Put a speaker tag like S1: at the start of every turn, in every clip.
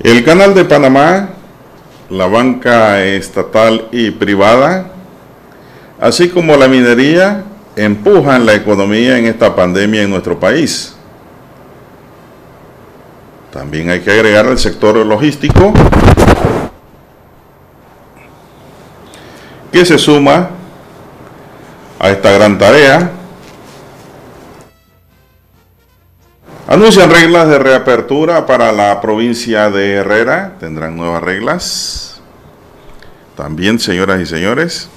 S1: El canal de Panamá, la banca estatal y privada, así como la minería, empujan la economía en esta pandemia en nuestro país. También hay que agregar el sector logístico, que se suma a esta gran tarea Anuncian reglas de reapertura para la provincia de Herrera. Tendrán nuevas reglas. También, señoras y señores.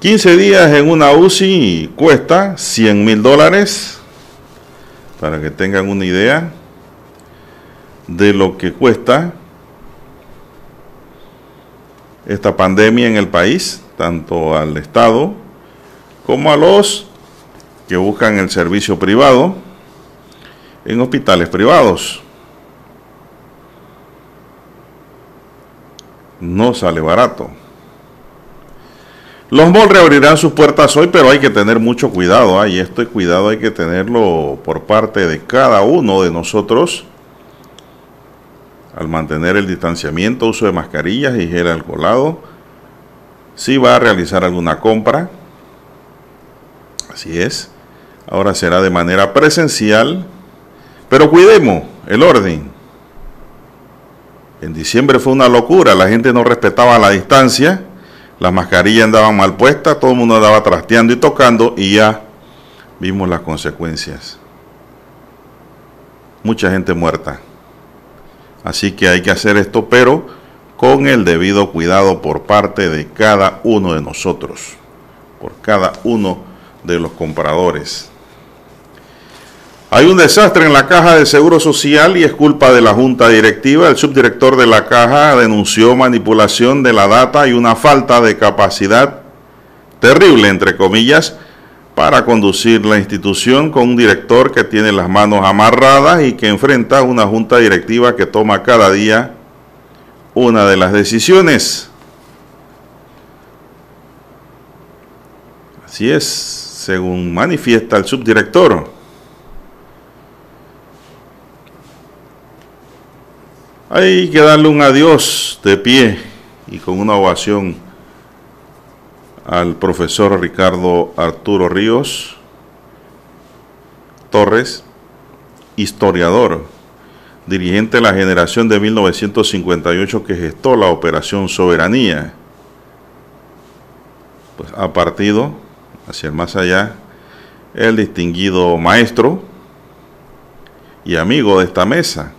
S1: 15 días en una UCI cuesta 100 mil dólares. Para que tengan una idea de lo que cuesta esta pandemia en el país, tanto al Estado como a los que buscan el servicio privado en hospitales privados. No sale barato. Los malls reabrirán sus puertas hoy, pero hay que tener mucho cuidado. ¿ah? Y este cuidado hay que tenerlo por parte de cada uno de nosotros al mantener el distanciamiento, uso de mascarillas y gel alcoholado. Si va a realizar alguna compra, así es, Ahora será de manera presencial, pero cuidemos el orden. En diciembre fue una locura, la gente no respetaba la distancia, las mascarillas andaban mal puestas, todo el mundo andaba trasteando y tocando y ya vimos las consecuencias. Mucha gente muerta. Así que hay que hacer esto, pero con el debido cuidado por parte de cada uno de nosotros, por cada uno de los compradores. Hay un desastre en la caja de Seguro Social y es culpa de la Junta Directiva. El subdirector de la caja denunció manipulación de la data y una falta de capacidad terrible, entre comillas, para conducir la institución con un director que tiene las manos amarradas y que enfrenta una junta directiva que toma cada día una de las decisiones. Así es, según manifiesta el subdirector. Hay que darle un adiós de pie y con una ovación al profesor Ricardo Arturo Ríos Torres, historiador, dirigente de la generación de 1958 que gestó la Operación Soberanía. Pues ha partido hacia el más allá el distinguido maestro y amigo de esta mesa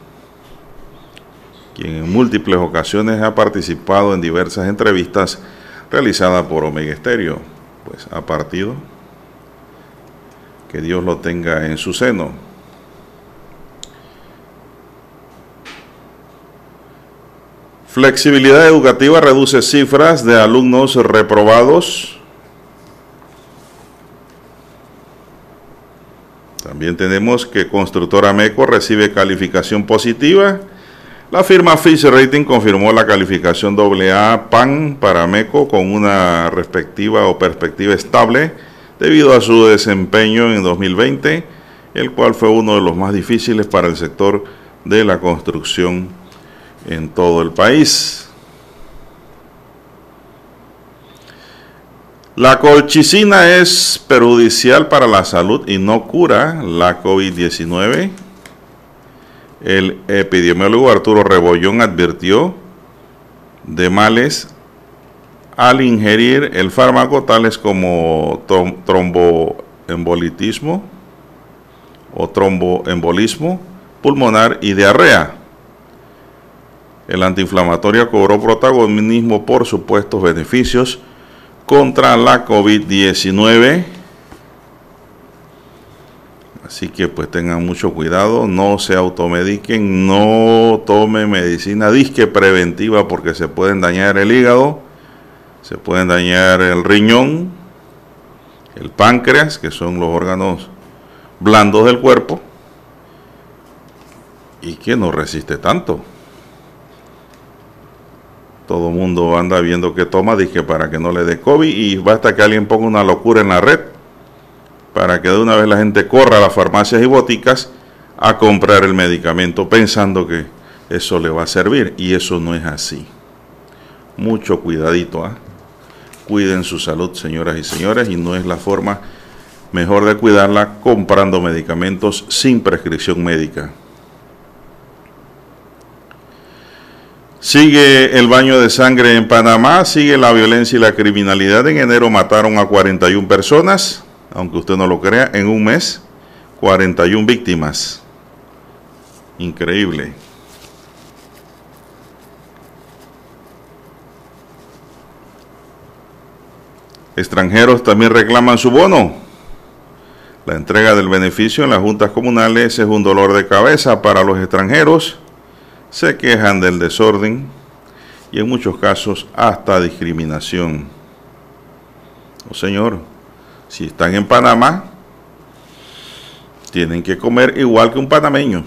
S1: quien en múltiples ocasiones ha participado en diversas entrevistas realizadas por Omega Estéreo. Pues ha partido. Que Dios lo tenga en su seno. Flexibilidad educativa reduce cifras de alumnos reprobados. También tenemos que Constructora MECO recibe calificación positiva la firma Fitch Rating confirmó la calificación AA PAN para MECO con una respectiva o perspectiva estable debido a su desempeño en 2020, el cual fue uno de los más difíciles para el sector de la construcción en todo el país. La colchicina es perjudicial para la salud y no cura la COVID-19. El epidemiólogo Arturo Rebollón advirtió de males al ingerir el fármaco tales como tromboembolitismo o tromboembolismo pulmonar y diarrea. El antiinflamatorio cobró protagonismo por supuestos beneficios contra la COVID-19 Así que pues tengan mucho cuidado, no se automediquen, no tomen medicina disque preventiva porque se pueden dañar el hígado, se pueden dañar el riñón, el páncreas, que son los órganos blandos del cuerpo, y que no resiste tanto. Todo mundo anda viendo que toma disque para que no le dé COVID y basta que alguien ponga una locura en la red para que de una vez la gente corra a las farmacias y boticas a comprar el medicamento pensando que eso le va a servir y eso no es así. Mucho cuidadito, ¿ah? cuiden su salud, señoras y señores, y no es la forma mejor de cuidarla comprando medicamentos sin prescripción médica. Sigue el baño de sangre en Panamá, sigue la violencia y la criminalidad. En enero mataron a 41 personas, aunque usted no lo crea, en un mes, 41 víctimas. Increíble. Extranjeros también reclaman su bono. La entrega del beneficio en las juntas comunales es un dolor de cabeza para los extranjeros se quejan del desorden y en muchos casos hasta discriminación. Oh señor, si están en Panamá, tienen que comer igual que un panameño.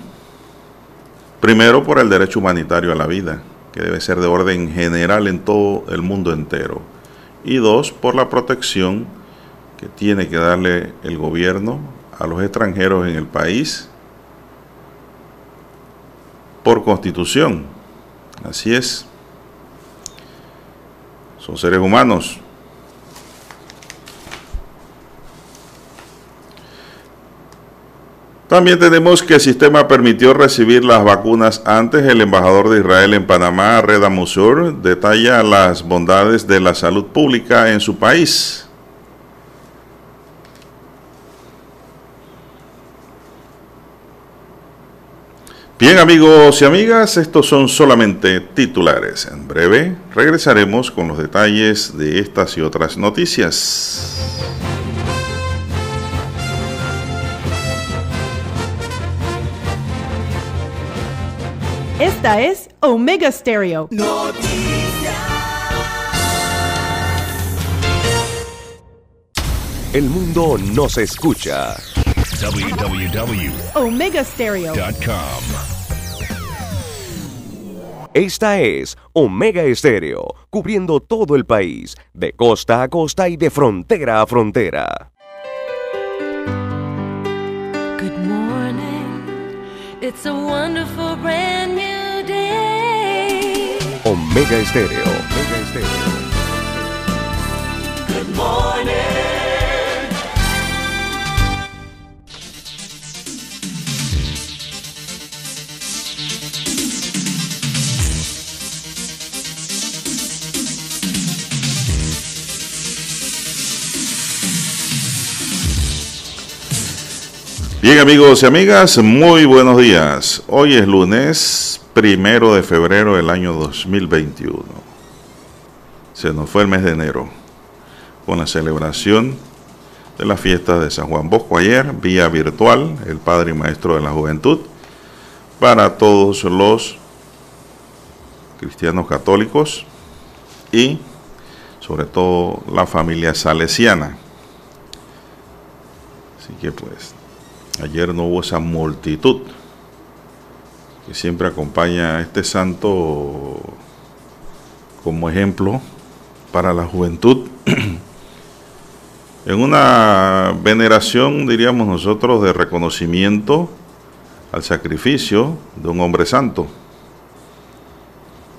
S1: Primero por el derecho humanitario a la vida, que debe ser de orden general en todo el mundo entero. Y dos, por la protección que tiene que darle el gobierno a los extranjeros en el país por constitución. Así es. Son seres humanos. También tenemos que el sistema permitió recibir las vacunas antes. El embajador de Israel en Panamá, Reda Musur, detalla las bondades de la salud pública en su país. Bien amigos y amigas, estos son solamente titulares. En breve regresaremos con los detalles de estas y otras noticias.
S2: Esta es Omega Stereo.
S3: El mundo nos escucha.
S2: Www.omegastereo.com
S3: esta es Omega Estéreo, cubriendo todo el país, de costa a costa y de frontera a frontera. Good morning, it's a wonderful Omega Estéreo, Omega Estéreo.
S1: Bien amigos y amigas, muy buenos días. Hoy es lunes primero de febrero del año 2021. Se nos fue el mes de enero con la celebración de la fiesta de San Juan Bosco ayer, vía virtual, el Padre y Maestro de la Juventud, para todos los cristianos católicos y sobre todo la familia salesiana. Así que pues Ayer no hubo esa multitud que siempre acompaña a este santo como ejemplo para la juventud. en una veneración, diríamos nosotros, de reconocimiento al sacrificio de un hombre santo,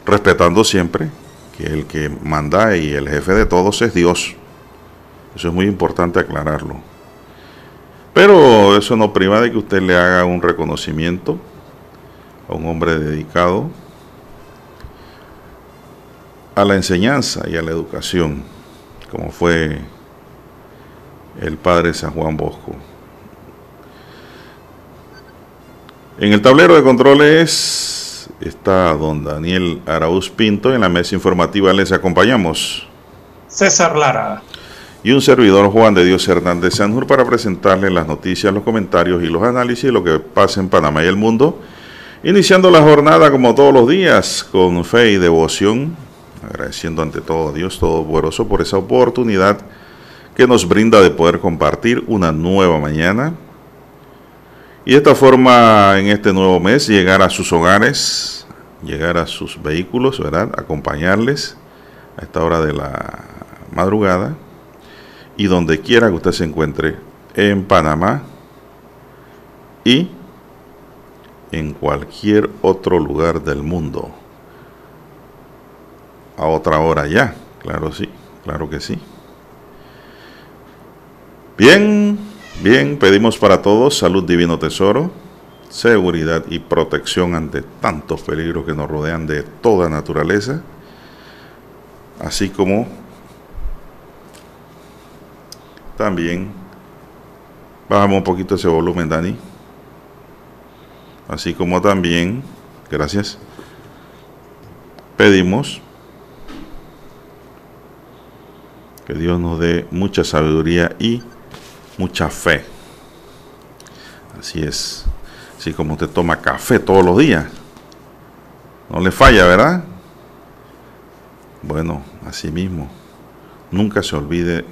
S1: respetando siempre que el que manda y el jefe de todos es Dios. Eso es muy importante aclararlo. Pero eso no priva de que usted le haga un reconocimiento a un hombre dedicado a la enseñanza y a la educación, como fue el padre San Juan Bosco. En el tablero de controles está don Daniel Arauz Pinto. En la mesa informativa les acompañamos.
S4: César Lara
S1: y un servidor Juan de Dios Hernández Sanjur para presentarles las noticias, los comentarios y los análisis de lo que pasa en Panamá y el mundo. Iniciando la jornada como todos los días con fe y devoción, agradeciendo ante todo a Dios Todopoderoso por esa oportunidad que nos brinda de poder compartir una nueva mañana. Y de esta forma, en este nuevo mes, llegar a sus hogares, llegar a sus vehículos, ¿verdad? Acompañarles a esta hora de la madrugada y donde quiera que usted se encuentre en Panamá y en cualquier otro lugar del mundo. A otra hora ya, claro sí, claro que sí. Bien, bien, pedimos para todos salud divino tesoro, seguridad y protección ante tantos peligros que nos rodean de toda naturaleza, así como también bajamos un poquito ese volumen, Dani así como también, gracias, pedimos que Dios nos dé mucha sabiduría y mucha fe. Así es, así como usted toma café todos los días, no le falla, ¿verdad? Bueno, así mismo, nunca se olvide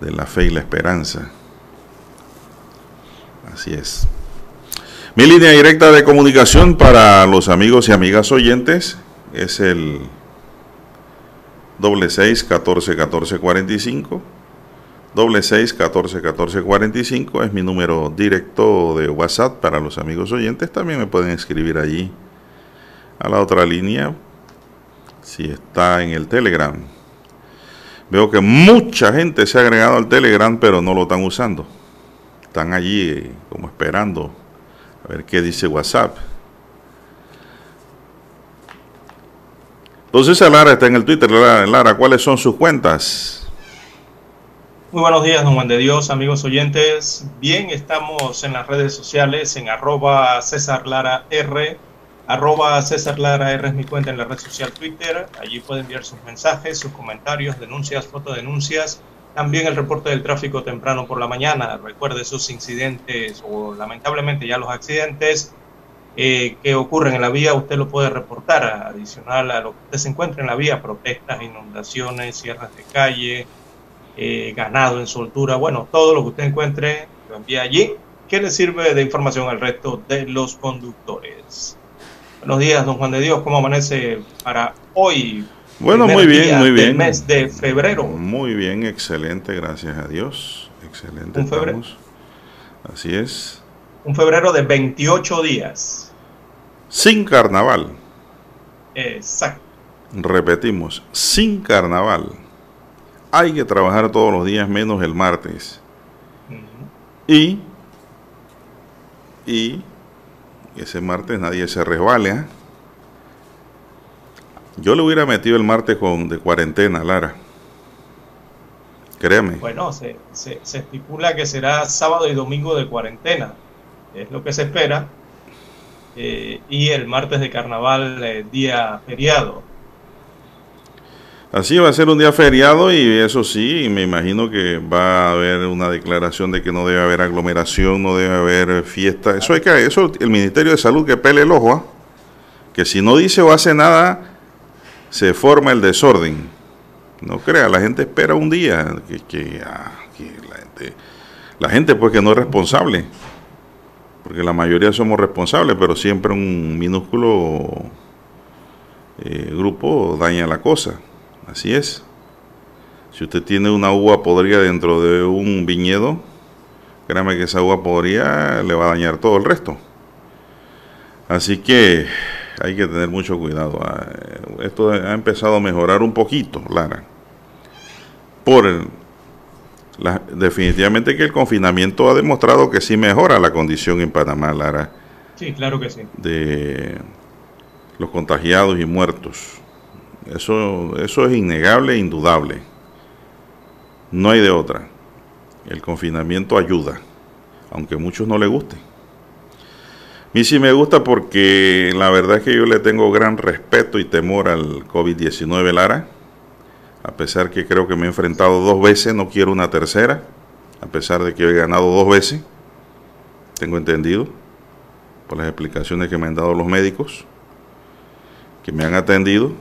S1: de la fe y la esperanza. Así es. Mi línea directa de comunicación para los amigos y amigas oyentes es el doble seis catorce catorce cuarenta y cinco doble seis catorce catorce cuarenta y cinco es mi número directo de WhatsApp para los amigos oyentes. También me pueden escribir allí a la otra línea si está en el Telegram. Veo que mucha gente se ha agregado al Telegram, pero no lo están usando. Están allí eh, como esperando ver qué dice WhatsApp. Entonces Lara está en el Twitter. Lara, ¿cuáles son sus cuentas?
S4: Muy buenos días, don Juan de Dios, amigos oyentes. Bien, estamos en las redes sociales en arroba César Lara Lara R es mi cuenta en la red social Twitter. Allí puede enviar sus mensajes, sus comentarios, denuncias, fotodenuncias también el reporte del tráfico temprano por la mañana. Recuerde esos incidentes o lamentablemente ya los accidentes eh, que ocurren en la vía, usted lo puede reportar. Adicional a lo que usted se encuentra en la vía, protestas, inundaciones, cierres de calle, eh, ganado en soltura. Bueno, todo lo que usted encuentre lo envía allí, que le sirve de información al resto de los conductores. Buenos días, don Juan de Dios. ¿Cómo amanece para hoy,
S1: bueno, muy bien, muy bien.
S4: mes de febrero.
S1: Muy bien, excelente, gracias a Dios. Excelente. Un febrero. Así es.
S4: Un febrero de 28 días.
S1: Sin carnaval.
S4: Exacto.
S1: Repetimos, sin carnaval. Hay que trabajar todos los días menos el martes. Y, y ese martes nadie se resbale. Yo le hubiera metido el martes con, de cuarentena, Lara. Créeme.
S4: Bueno, se, se, estipula que será sábado y domingo de cuarentena. Es lo que se espera. Eh, y el martes de carnaval, eh, día feriado.
S1: Así va a ser un día feriado y eso sí, me imagino que va a haber una declaración de que no debe haber aglomeración, no debe haber fiesta. Eso hay que, eso el Ministerio de Salud que pele el ojo, ¿ah? que si no dice o hace nada, se forma el desorden. No crea, la gente espera un día que, ah, la, gente, pues que no es responsable, porque la mayoría somos responsables, pero siempre un minúsculo eh, grupo daña la cosa. Así es. Si usted tiene una uva podrida dentro de un viñedo, créame que esa uva podrida le va a dañar todo el resto. Así que hay que tener mucho cuidado. Ah, esto ha empezado a mejorar un poquito, Lara. Por definitivamente que el confinamiento ha demostrado que sí mejora la condición en Panamá, Lara.
S4: Sí, claro que sí.
S1: De los contagiados y muertos. Eso, eso es innegable e indudable. No hay de otra. El confinamiento ayuda, aunque a muchos no les guste. Mí sí me gusta porque la verdad es que yo le tengo gran respeto y temor al COVID-19, Lara. A pesar que creo que me he enfrentado dos veces, no quiero una tercera. A pesar de que he ganado dos veces, tengo entendido, por las explicaciones que me han dado los médicos, que me han atendido,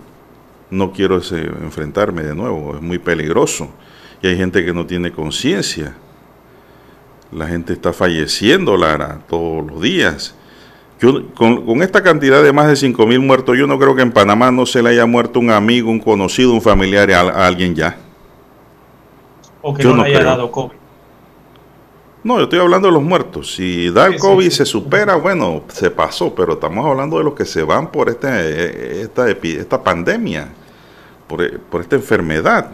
S1: no quiero enfrentarme de nuevo, es muy peligroso. Y hay gente que no tiene conciencia. La gente está falleciendo, Lara, todos los días con, esta cantidad de más de 5 mil muertos, yo no creo que en Panamá no se le haya muerto un amigo, un conocido, un familiar a, alguien ya.
S4: O que no, le haya dado COVID.
S1: No, yo estoy hablando de los muertos. Si da el COVID y se supera, bueno, se pasó, pero estamos hablando de los que se van por este, esta, esta pandemia, por, por esta enfermedad.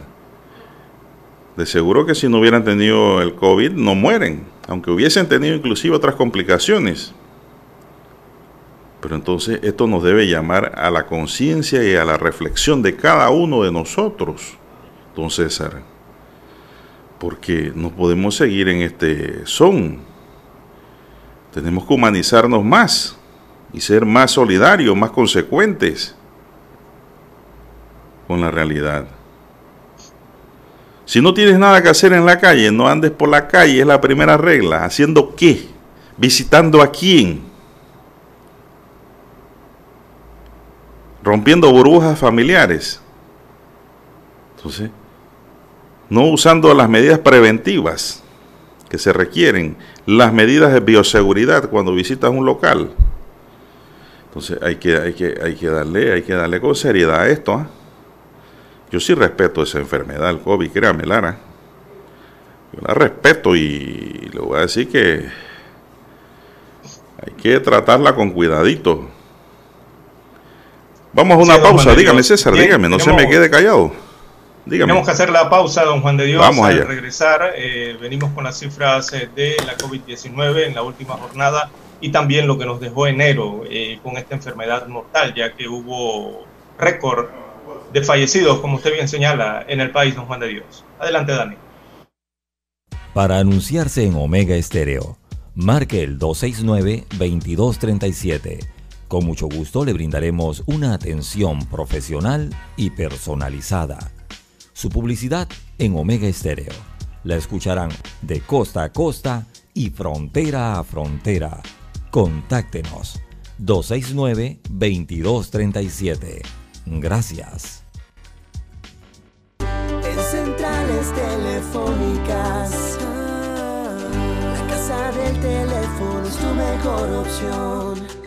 S1: De seguro que si no hubieran tenido el COVID no mueren, aunque hubiesen tenido inclusive otras complicaciones. Pero entonces esto nos debe llamar a la conciencia y a la reflexión de cada uno de nosotros, don César porque no podemos seguir en este son. Tenemos que humanizarnos más y ser más solidarios, más consecuentes con la realidad. Si no tienes nada que hacer en la calle, no andes por la calle, es la primera regla. ¿Haciendo qué? ¿Visitando a quién? Rompiendo burbujas familiares. Entonces, no usando las medidas preventivas que se requieren, las medidas de bioseguridad cuando visitas un local. Entonces hay que, hay que, hay que, darle, hay que darle con seriedad a esto. ¿ah? Yo sí respeto esa enfermedad, el COVID, créame, Lara. Yo la respeto y le voy a decir que hay que tratarla con cuidadito. Vamos a una pausa, dígame César, dígame, no se me quede callado.
S4: Tenemos que hacer la pausa, don Juan de Dios. Vamos a regresar, eh, venimos con las cifras eh, de la COVID-19 en la última jornada y también lo que nos dejó enero eh, con esta enfermedad mortal, ya que hubo récord de fallecidos, como usted bien señala, en el país, don Juan de Dios. Adelante, Dani.
S5: Para anunciarse en Omega Estéreo, marque el 269-2237. Con mucho gusto le brindaremos una atención profesional y personalizada su publicidad en Omega Estéreo. La escucharán de costa a costa y frontera a frontera. Contáctenos 269-2237. Gracias.
S6: En centrales telefónicas, la casa del teléfono es tu mejor opción.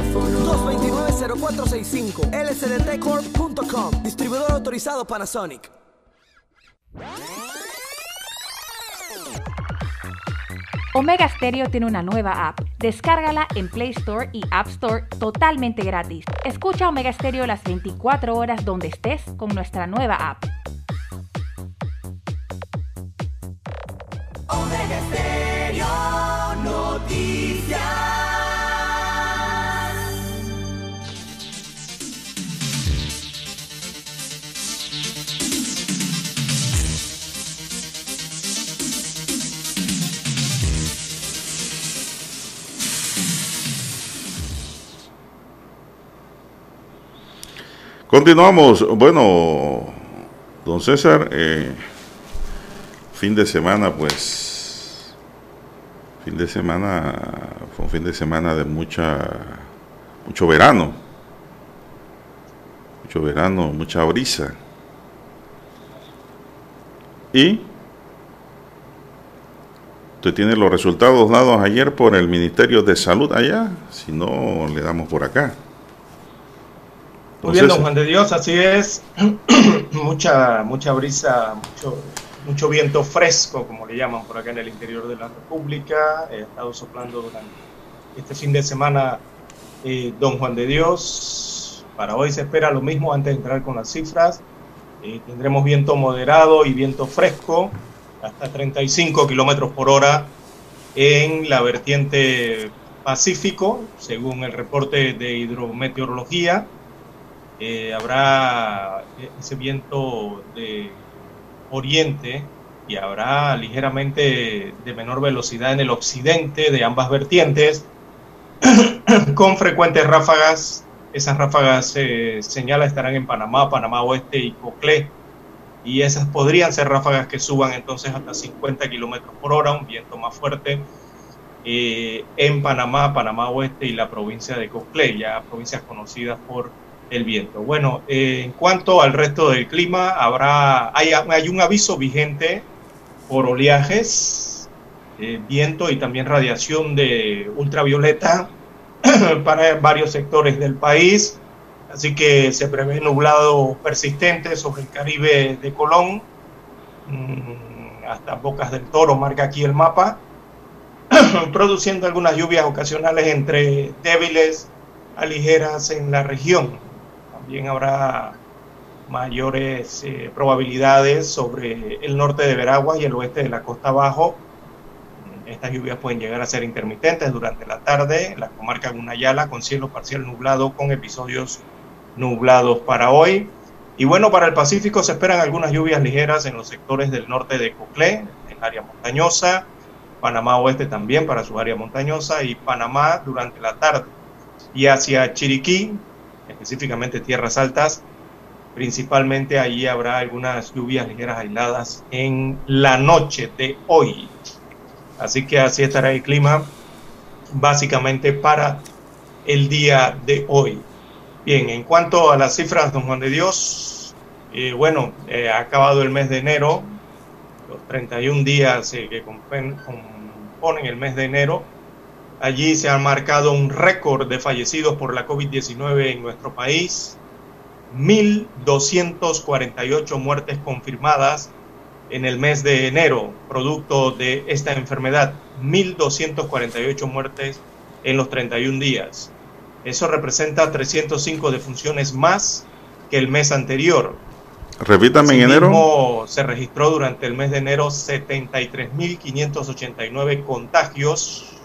S7: 229-0465 lcdtcorp.com Distribuidor autorizado Panasonic.
S8: Omega Stereo tiene una nueva app. Descárgala en Play Store y App Store totalmente gratis. Escucha Omega Stereo las 24 horas donde estés con nuestra nueva app.
S6: Omega Stereo Noticias.
S1: Continuamos. Bueno, don César, eh, fin de semana, pues, fin de semana, fue un fin de semana de mucha, mucho verano, mucho verano, mucha brisa. Y usted tiene los resultados dados ayer por el Ministerio de Salud allá, si no, le damos por acá.
S4: Muy bien, don Juan de Dios, así es. mucha, mucha brisa, mucho, mucho viento fresco, como le llaman por acá en el interior de la República. He estado soplando durante este fin de semana eh, don Juan de Dios. Para hoy se espera lo mismo antes de entrar con las cifras. Eh, tendremos viento moderado y viento fresco, hasta 35 kilómetros por hora en la vertiente Pacífico, según el reporte de hidrometeorología. Eh, habrá ese viento de oriente y habrá ligeramente de menor velocidad en el occidente de ambas vertientes, con frecuentes ráfagas. Esas ráfagas se señala estarán en Panamá, Panamá Oeste y Coclé. Y esas podrían ser ráfagas que suban entonces hasta 50 kilómetros por hora, un viento más fuerte eh, en Panamá, Panamá Oeste y la provincia de Coclé, ya provincias conocidas por el viento. Bueno, eh, en cuanto al resto del clima, habrá, hay, un aviso vigente por oleajes, eh, viento y también radiación de ultravioleta para varios sectores del país. Así que se prevé nublado persistente sobre el Caribe de Colón, mm, hasta Bocas del Toro, marca aquí el mapa, produciendo algunas lluvias ocasionales entre débiles a ligeras en la región. También habrá mayores eh, probabilidades sobre el norte de Veraguas y el oeste de la costa bajo. Estas lluvias pueden llegar a ser intermitentes durante la tarde en la comarca Gunayala con cielo parcial nublado con episodios nublados para hoy. Y bueno, para el Pacífico se esperan algunas lluvias ligeras en los sectores del norte de Coclé, en área montañosa, Panamá Oeste también para su área montañosa y Panamá durante la tarde. Y hacia Chiriquí, específicamente tierras altas, principalmente allí habrá algunas lluvias ligeras aisladas en la noche de hoy. Así que así estará el clima básicamente para el día de hoy. Bien, en cuanto a las cifras, don Juan de Dios, eh, bueno, eh, ha acabado el mes de enero, los 31 días eh, que componen el mes de enero. Allí se ha marcado un récord de fallecidos por la COVID-19 en nuestro país, 1.248 muertes confirmadas en el mes de enero, producto de esta enfermedad, 1.248 muertes en los 31 días. Eso representa 305 defunciones más que el mes anterior.
S1: Repítame en enero.
S4: Se registró durante el mes de enero 73.589 contagios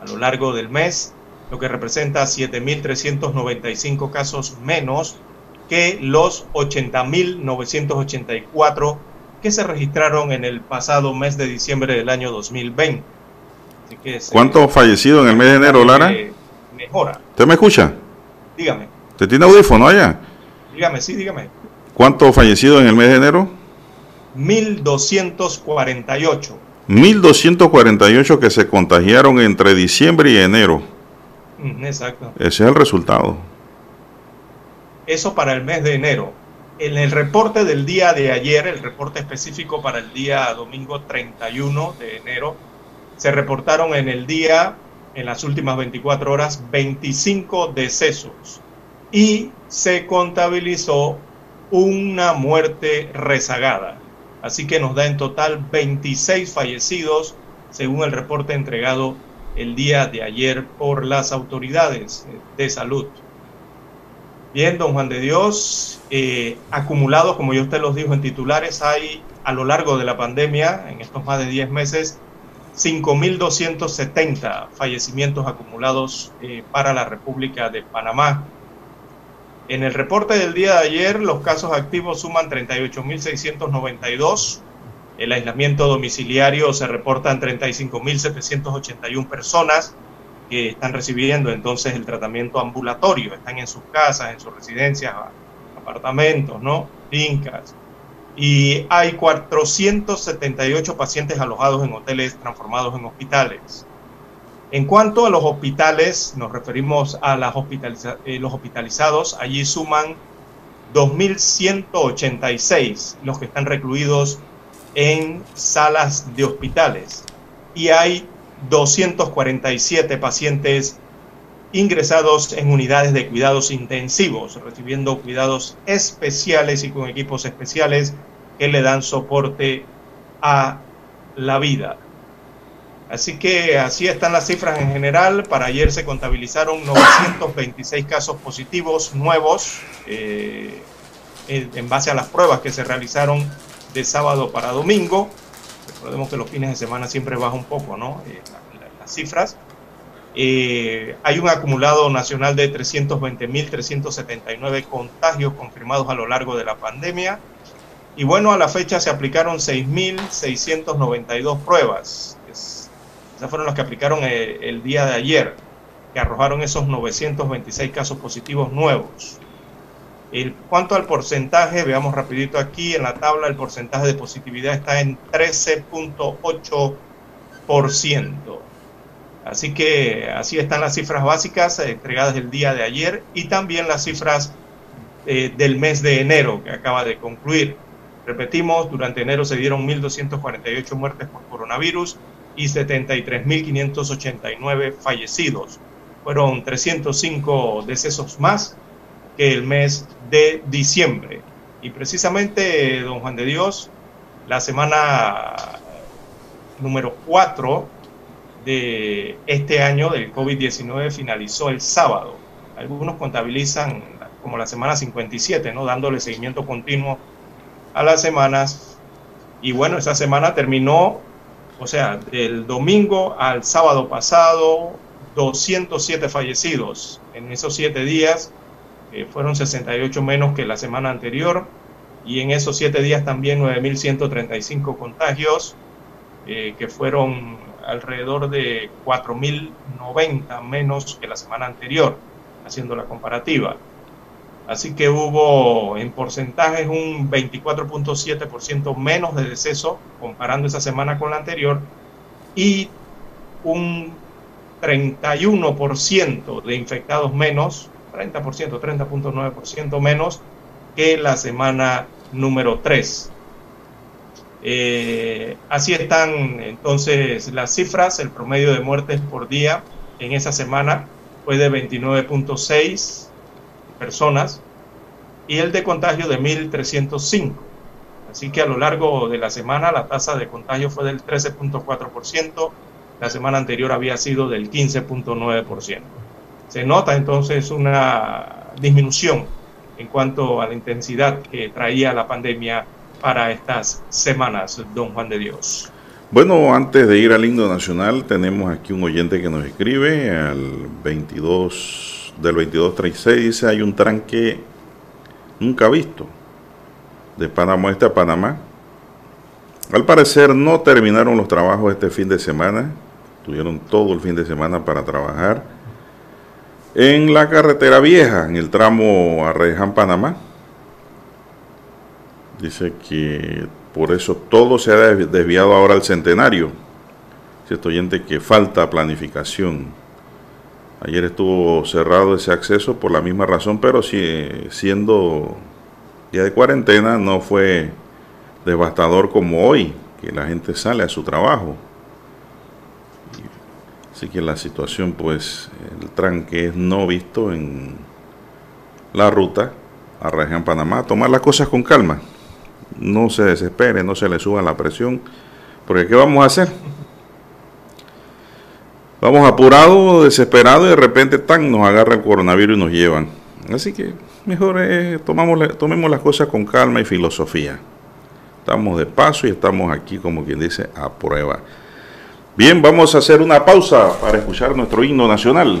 S4: a lo largo del mes, lo que representa 7.395 casos menos que los 80.984 que se registraron en el pasado mes de diciembre del año 2020.
S1: ¿Cuántos fallecidos en el mes de enero, Lara?
S4: mejora.
S1: ¿Usted me escucha?
S4: Dígame.
S1: ¿Usted tiene audífono allá?
S4: Dígame, sí, dígame.
S1: ¿Cuántos fallecidos en el mes de enero?
S4: 1248.
S1: 1248 que se contagiaron entre diciembre y enero.
S4: Mm, exacto.
S1: Ese es el resultado.
S4: Eso para el mes de enero. En el reporte del día de ayer, el reporte específico para el día domingo 31 de enero, se reportaron en el día en las últimas 24 horas 25 decesos y se contabilizó una muerte rezagada. Así que nos da en total 26 fallecidos, según el reporte entregado el día de ayer por las autoridades de salud. Bien, don Juan de Dios, eh, acumulados, como yo usted los dijo en titulares, hay a lo largo de la pandemia, en estos más de 10 meses, 5.270 fallecimientos acumulados eh, para la República de Panamá. En el reporte del día de ayer, los casos activos suman 38.692. El aislamiento domiciliario se reporta en 35.781 personas que están recibiendo entonces el tratamiento ambulatorio. Están en sus casas, en sus residencias, apartamentos, ¿no? Fincas y hay 478 pacientes alojados en hoteles transformados en hospitales. En cuanto a los hospitales, nos referimos a las eh, los hospitalizados, allí suman 2.186 los que están recluidos en salas de hospitales y hay 247 pacientes ingresados en unidades de cuidados intensivos, recibiendo cuidados especiales y con equipos especiales que le dan soporte a la vida. Así que así están las cifras en general. Para ayer se contabilizaron 926 casos positivos nuevos eh, en base a las pruebas que se realizaron de sábado para domingo. Recordemos que los fines de semana siempre baja un poco, ¿no? Eh, las cifras. Eh, hay un acumulado nacional de 320.379 contagios confirmados a lo largo de la pandemia. Y bueno, a la fecha se aplicaron 6.692 pruebas. Esas fueron las que aplicaron el, el, día de ayer, que arrojaron esos 926 casos positivos nuevos. En cuanto al porcentaje, veamos rapidito aquí en la tabla, el porcentaje de positividad está en 13.8%. Así que así están las cifras básicas eh, entregadas el día de ayer y también las cifras eh, del mes de enero que acaba de concluir. Repetimos, durante enero se dieron 1.248 muertes por coronavirus y 73.589 fallecidos. Fueron 305 decesos más que el mes de diciembre. Y precisamente, don Juan de Dios, la semana número 4 de este año del COVID-19 finalizó el sábado. Algunos contabilizan como la semana 57, ¿no? Dándole seguimiento continuo a las semanas. Y bueno, esa semana terminó, o sea, del domingo al sábado pasado, 207 fallecidos. En esos siete días eh, fueron 68 menos que la semana anterior. Y en esos siete días también 9.135 contagios, eh, que fueron alrededor de 4.090 menos que la semana anterior, haciendo la comparativa. Así que hubo en porcentajes un 24.7% menos de deceso comparando esa semana con la anterior y un 31% de infectados menos, 30%, 30.9% menos que la semana número 3. Eh, así están entonces las cifras, el promedio de muertes por día en esa semana fue de 29.6 personas y el de contagio de 1.305. Así que a lo largo de la semana la tasa de contagio fue del 13.4%, la semana anterior había sido del 15.9%. Se nota entonces una disminución en cuanto a la intensidad que traía la pandemia para estas semanas, don Juan de Dios?
S1: Bueno, antes de ir al himno nacional, tenemos aquí un oyente que nos escribe al 22 del 2236 dice hay un tranque nunca visto de Panamá este a Panamá. Al parecer no terminaron los trabajos este fin de semana, tuvieron todo el fin de semana para trabajar en la carretera vieja, en el tramo Arreján Panamá Dice que por eso todo se ha desviado ahora al centenario. Cierto oyente que falta planificación. Ayer estuvo cerrado ese acceso por la misma razón, pero si, siendo día de cuarentena no fue devastador como hoy, que la gente sale a su trabajo. Así que la situación, pues, el tranque es no visto en la ruta a región Panamá. Tomar las cosas con calma no se desespere, no se le suba la presión, porque ¿qué vamos a hacer? Vamos apurados, desesperados y de repente tan nos agarra el coronavirus y nos llevan. Así que mejor tomamos, tomemos las cosas con calma y filosofía. Estamos de paso y estamos aquí, como quien dice, a prueba. Bien, vamos a hacer una pausa para escuchar nuestro himno nacional.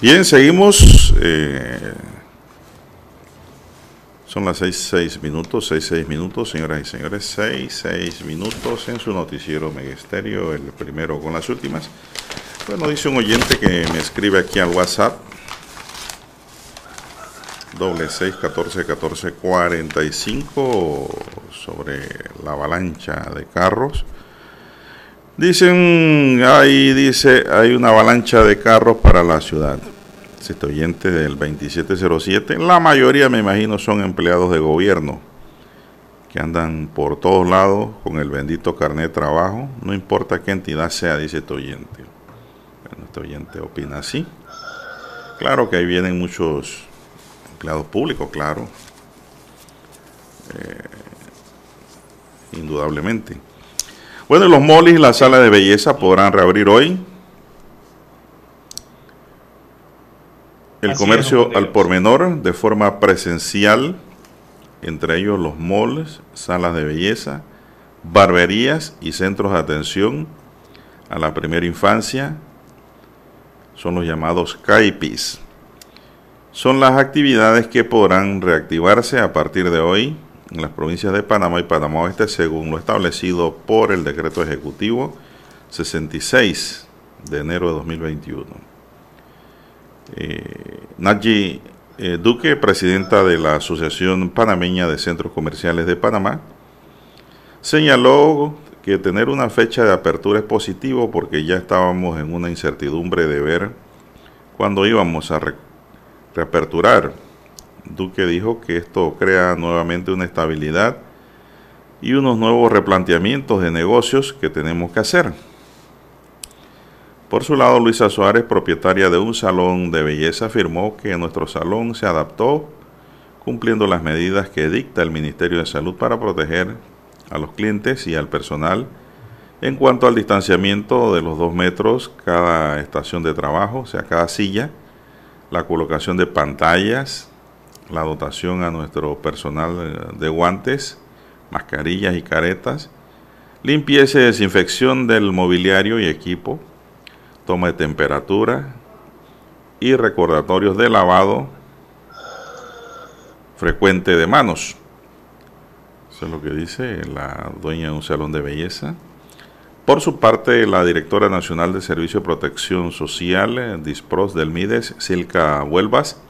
S1: Bien, seguimos. eh, son las 6, 6 minutos, 6, 6 minutos, señoras y señores, 6, 6 minutos en su noticiero Megesterio, el primero con las últimas. Bueno, dice un oyente que me escribe aquí al WhatsApp, doble 6, 14, 14, 45, sobre la avalancha de carros. Dicen, ahí dice, hay una avalancha de carros para la ciudad. Este oyente del 2707, la mayoría me imagino son empleados de gobierno que andan por todos lados con el bendito carnet de trabajo, no importa qué entidad sea, dice este oyente. Este oyente opina así. Claro que ahí vienen muchos empleados públicos, claro. Eh, indudablemente. Bueno, los molis y las salas de belleza podrán reabrir hoy. El
S4: Así
S1: comercio al por menor de forma presencial, entre ellos los malls, salas de belleza, barberías y centros de atención a la primera infancia, son los llamados CAIPIS. Son las actividades que podrán reactivarse a partir de hoy en las provincias de Panamá y Panamá Oeste según lo establecido por el decreto ejecutivo 66 de enero de 2021. Eh, eh, Duque, presidenta de la Asociación Panameña de Centros Comerciales de Panamá, señaló que tener una fecha de apertura es positivo porque ya estábamos en una incertidumbre de ver cuándo íbamos a re- reaperturar. Duque dijo que esto crea nuevamente una estabilidad y unos nuevos replanteamientos de negocios que tenemos que hacer. Por su lado, Luisa Suárez, propietaria de un salón de belleza, afirmó que nuestro salón se adaptó cumpliendo las medidas que dicta el Ministerio de Salud para proteger a los clientes y al personal en cuanto al distanciamiento de los dos metros cada estación de trabajo, o sea, cada silla, la colocación de pantallas, la dotación a nuestro personal eh, de guantes, mascarillas y caretas, limpieza y desinfección del mobiliario y equipo, toma de temperatura y recordatorios de lavado frecuente de manos. Eso es lo que dice la dueña de un salón de belleza. Por su parte, la directora nacional de Servicio de Protección Social, eh, DISPROS del MIDES, Silka Huelvas,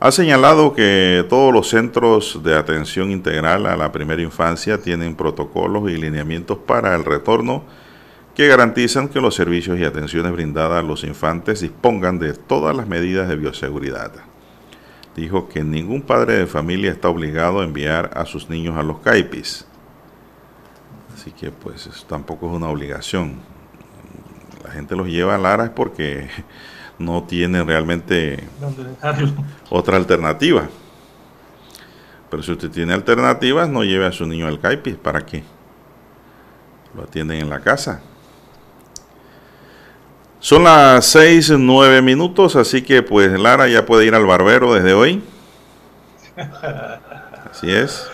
S1: ha señalado que todos los centros de atención integral a la primera infancia tienen protocolos y lineamientos para el retorno que garantizan que los servicios y atenciones brindadas a los infantes dispongan de todas las medidas de bioseguridad. Dijo que ningún padre de familia está obligado a enviar a sus niños a los CAIPIS. Así que pues eso tampoco es una obligación. La gente los lleva a Lara es porque no tienen realmente otra alternativa. Pero si usted tiene alternativas, no lleve a su niño al CAIPIS. ¿Para qué? Lo atienden en la casa. Son las 6, 9 minutos, así que pues Lara ya puede ir al barbero desde hoy. Así es.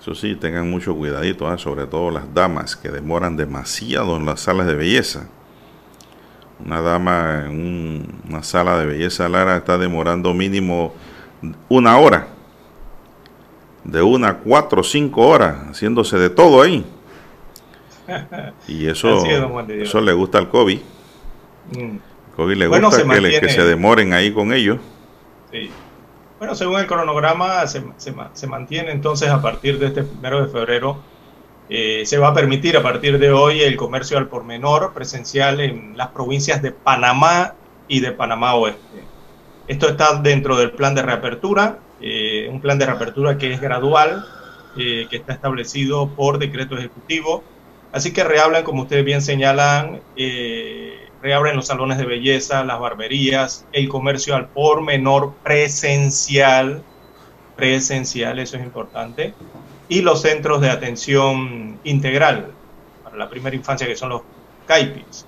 S1: Eso sí, tengan mucho cuidadito, ¿ah? sobre todo las damas que demoran demasiado en las salas de belleza. Una dama en un- una sala de belleza Lara está demorando mínimo una hora. De una a cuatro o cinco horas, haciéndose de todo ahí. Y eso,
S4: es,
S1: eso le gusta al COVID.
S4: Mm,
S1: COVID le
S4: Bueno,
S1: gusta que, se demoren ahí con ellos.
S4: sí. Bueno, según el cronograma, se, se se mantiene entonces a partir de este primero de febrero. Eh, se va a permitir a partir de hoy el comercio al por menor presencial en las provincias de Panamá y de Panamá Oeste. Esto está dentro del plan de reapertura, eh, un plan de reapertura que es gradual, eh, que está establecido por decreto ejecutivo. Así que reablan, como ustedes bien señalan, reabren los salones de belleza, las barberías, el comercio al por menor presencial, presencial, eso es importante, y los centros de atención integral para la primera infancia, que son los CAIPIS.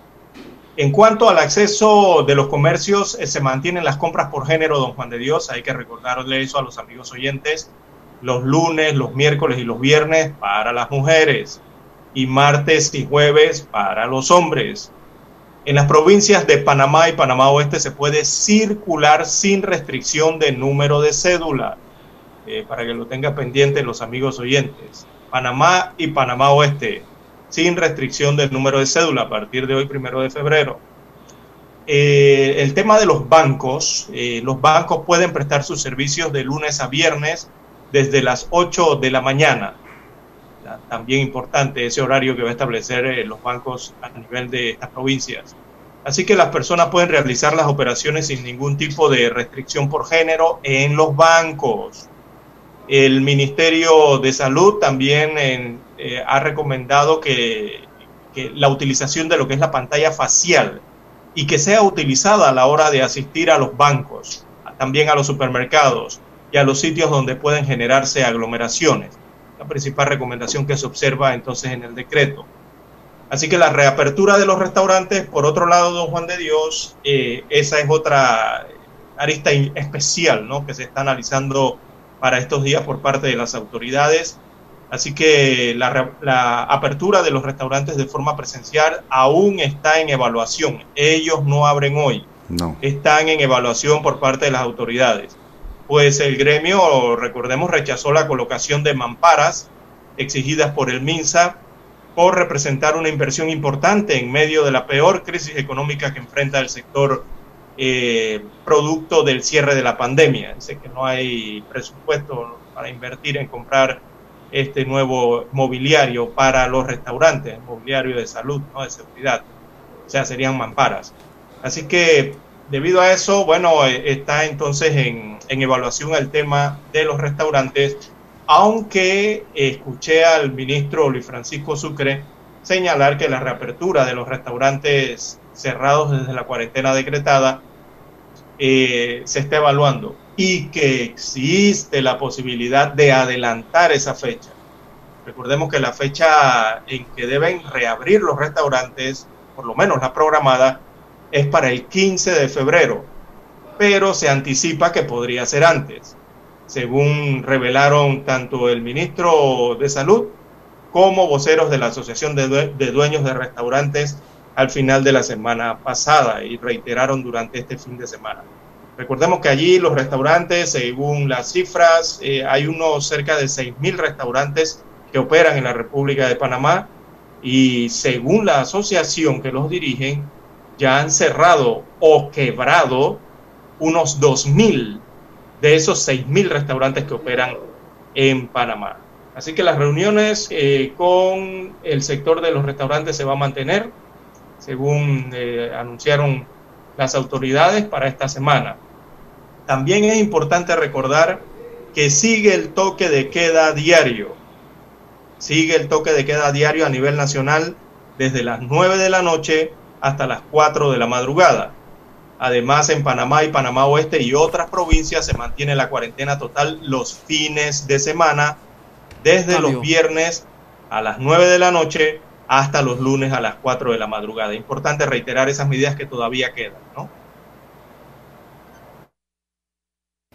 S4: En cuanto al acceso de los comercios, eh, se mantienen las compras por género, don Juan de Dios. Hay que recordarle eso a los amigos oyentes. Los lunes, los miércoles y los viernes para las mujeres y martes y jueves para los hombres. En las provincias de Panamá y Panamá Oeste se puede circular sin restricción de número de cédula, eh, para que lo tenga pendiente los amigos oyentes. Panamá y Panamá Oeste sin restricción del número de cédula a partir de hoy, primero de febrero. Eh, el tema de los bancos, eh, los bancos pueden prestar sus servicios de lunes a viernes desde las 8 de la mañana. También importante ese horario que va a establecer eh, los bancos a nivel de estas provincias. Así que las personas pueden realizar las operaciones sin ningún tipo de restricción por género en los bancos. El Ministerio de Salud también eh, ha recomendado que, la utilización de lo que es la pantalla facial y que sea utilizada a la hora de asistir a los bancos, también a los supermercados y a los sitios donde pueden generarse aglomeraciones. La principal recomendación que se observa entonces en el decreto. Así que la reapertura de los restaurantes, por otro lado, don Juan de Dios, eh, esa es otra arista especial ¿no? que se está analizando para estos días por parte de las autoridades Así que la, apertura de los restaurantes de forma presencial aún está en evaluación. Ellos no abren hoy. No. Están en evaluación por parte de las autoridades. Pues el gremio, recordemos, rechazó la colocación de mamparas exigidas por el MINSA por representar una inversión importante en medio de la peor crisis económica que enfrenta el sector eh, producto del cierre de la pandemia. Dice que no hay presupuesto para invertir en comprar este nuevo mobiliario para los restaurantes, mobiliario de salud, ¿no? de seguridad, o sea, serían mamparas. Así que debido a eso, bueno, eh, está entonces en, en evaluación el tema de los restaurantes, aunque escuché al ministro Luis Francisco Sucre señalar que la reapertura de los restaurantes cerrados desde la cuarentena decretada eh, se está evaluando y que existe la posibilidad de adelantar esa fecha. Recordemos que la fecha en que deben reabrir los restaurantes, por lo menos la programada, es para el 15 de febrero, pero se anticipa que podría ser antes, según revelaron tanto el ministro de Salud como voceros de la Asociación de, de Dueños de Restaurantes al final de la semana pasada y reiteraron durante este fin de semana. Recordemos que allí los restaurantes, según las cifras, eh, hay unos cerca de 6.000 restaurantes que operan en la República de Panamá y según la asociación que los dirigen, ya han cerrado o quebrado unos 2.000 de esos 6.000 restaurantes que operan en Panamá. Así que las reuniones eh, con el sector de los restaurantes se va a mantener, según eh, anunciaron las autoridades para esta semana. También es importante recordar que sigue el toque de queda diario. Sigue el toque de queda diario a nivel nacional desde las 9 de la noche hasta las 4 de la madrugada. Además, en Panamá y Panamá Oeste y otras provincias se mantiene la cuarentena total los fines de semana, desde los viernes a las 9 de la noche hasta los lunes a las 4 de la madrugada. Importante reiterar esas medidas que todavía quedan, ¿no?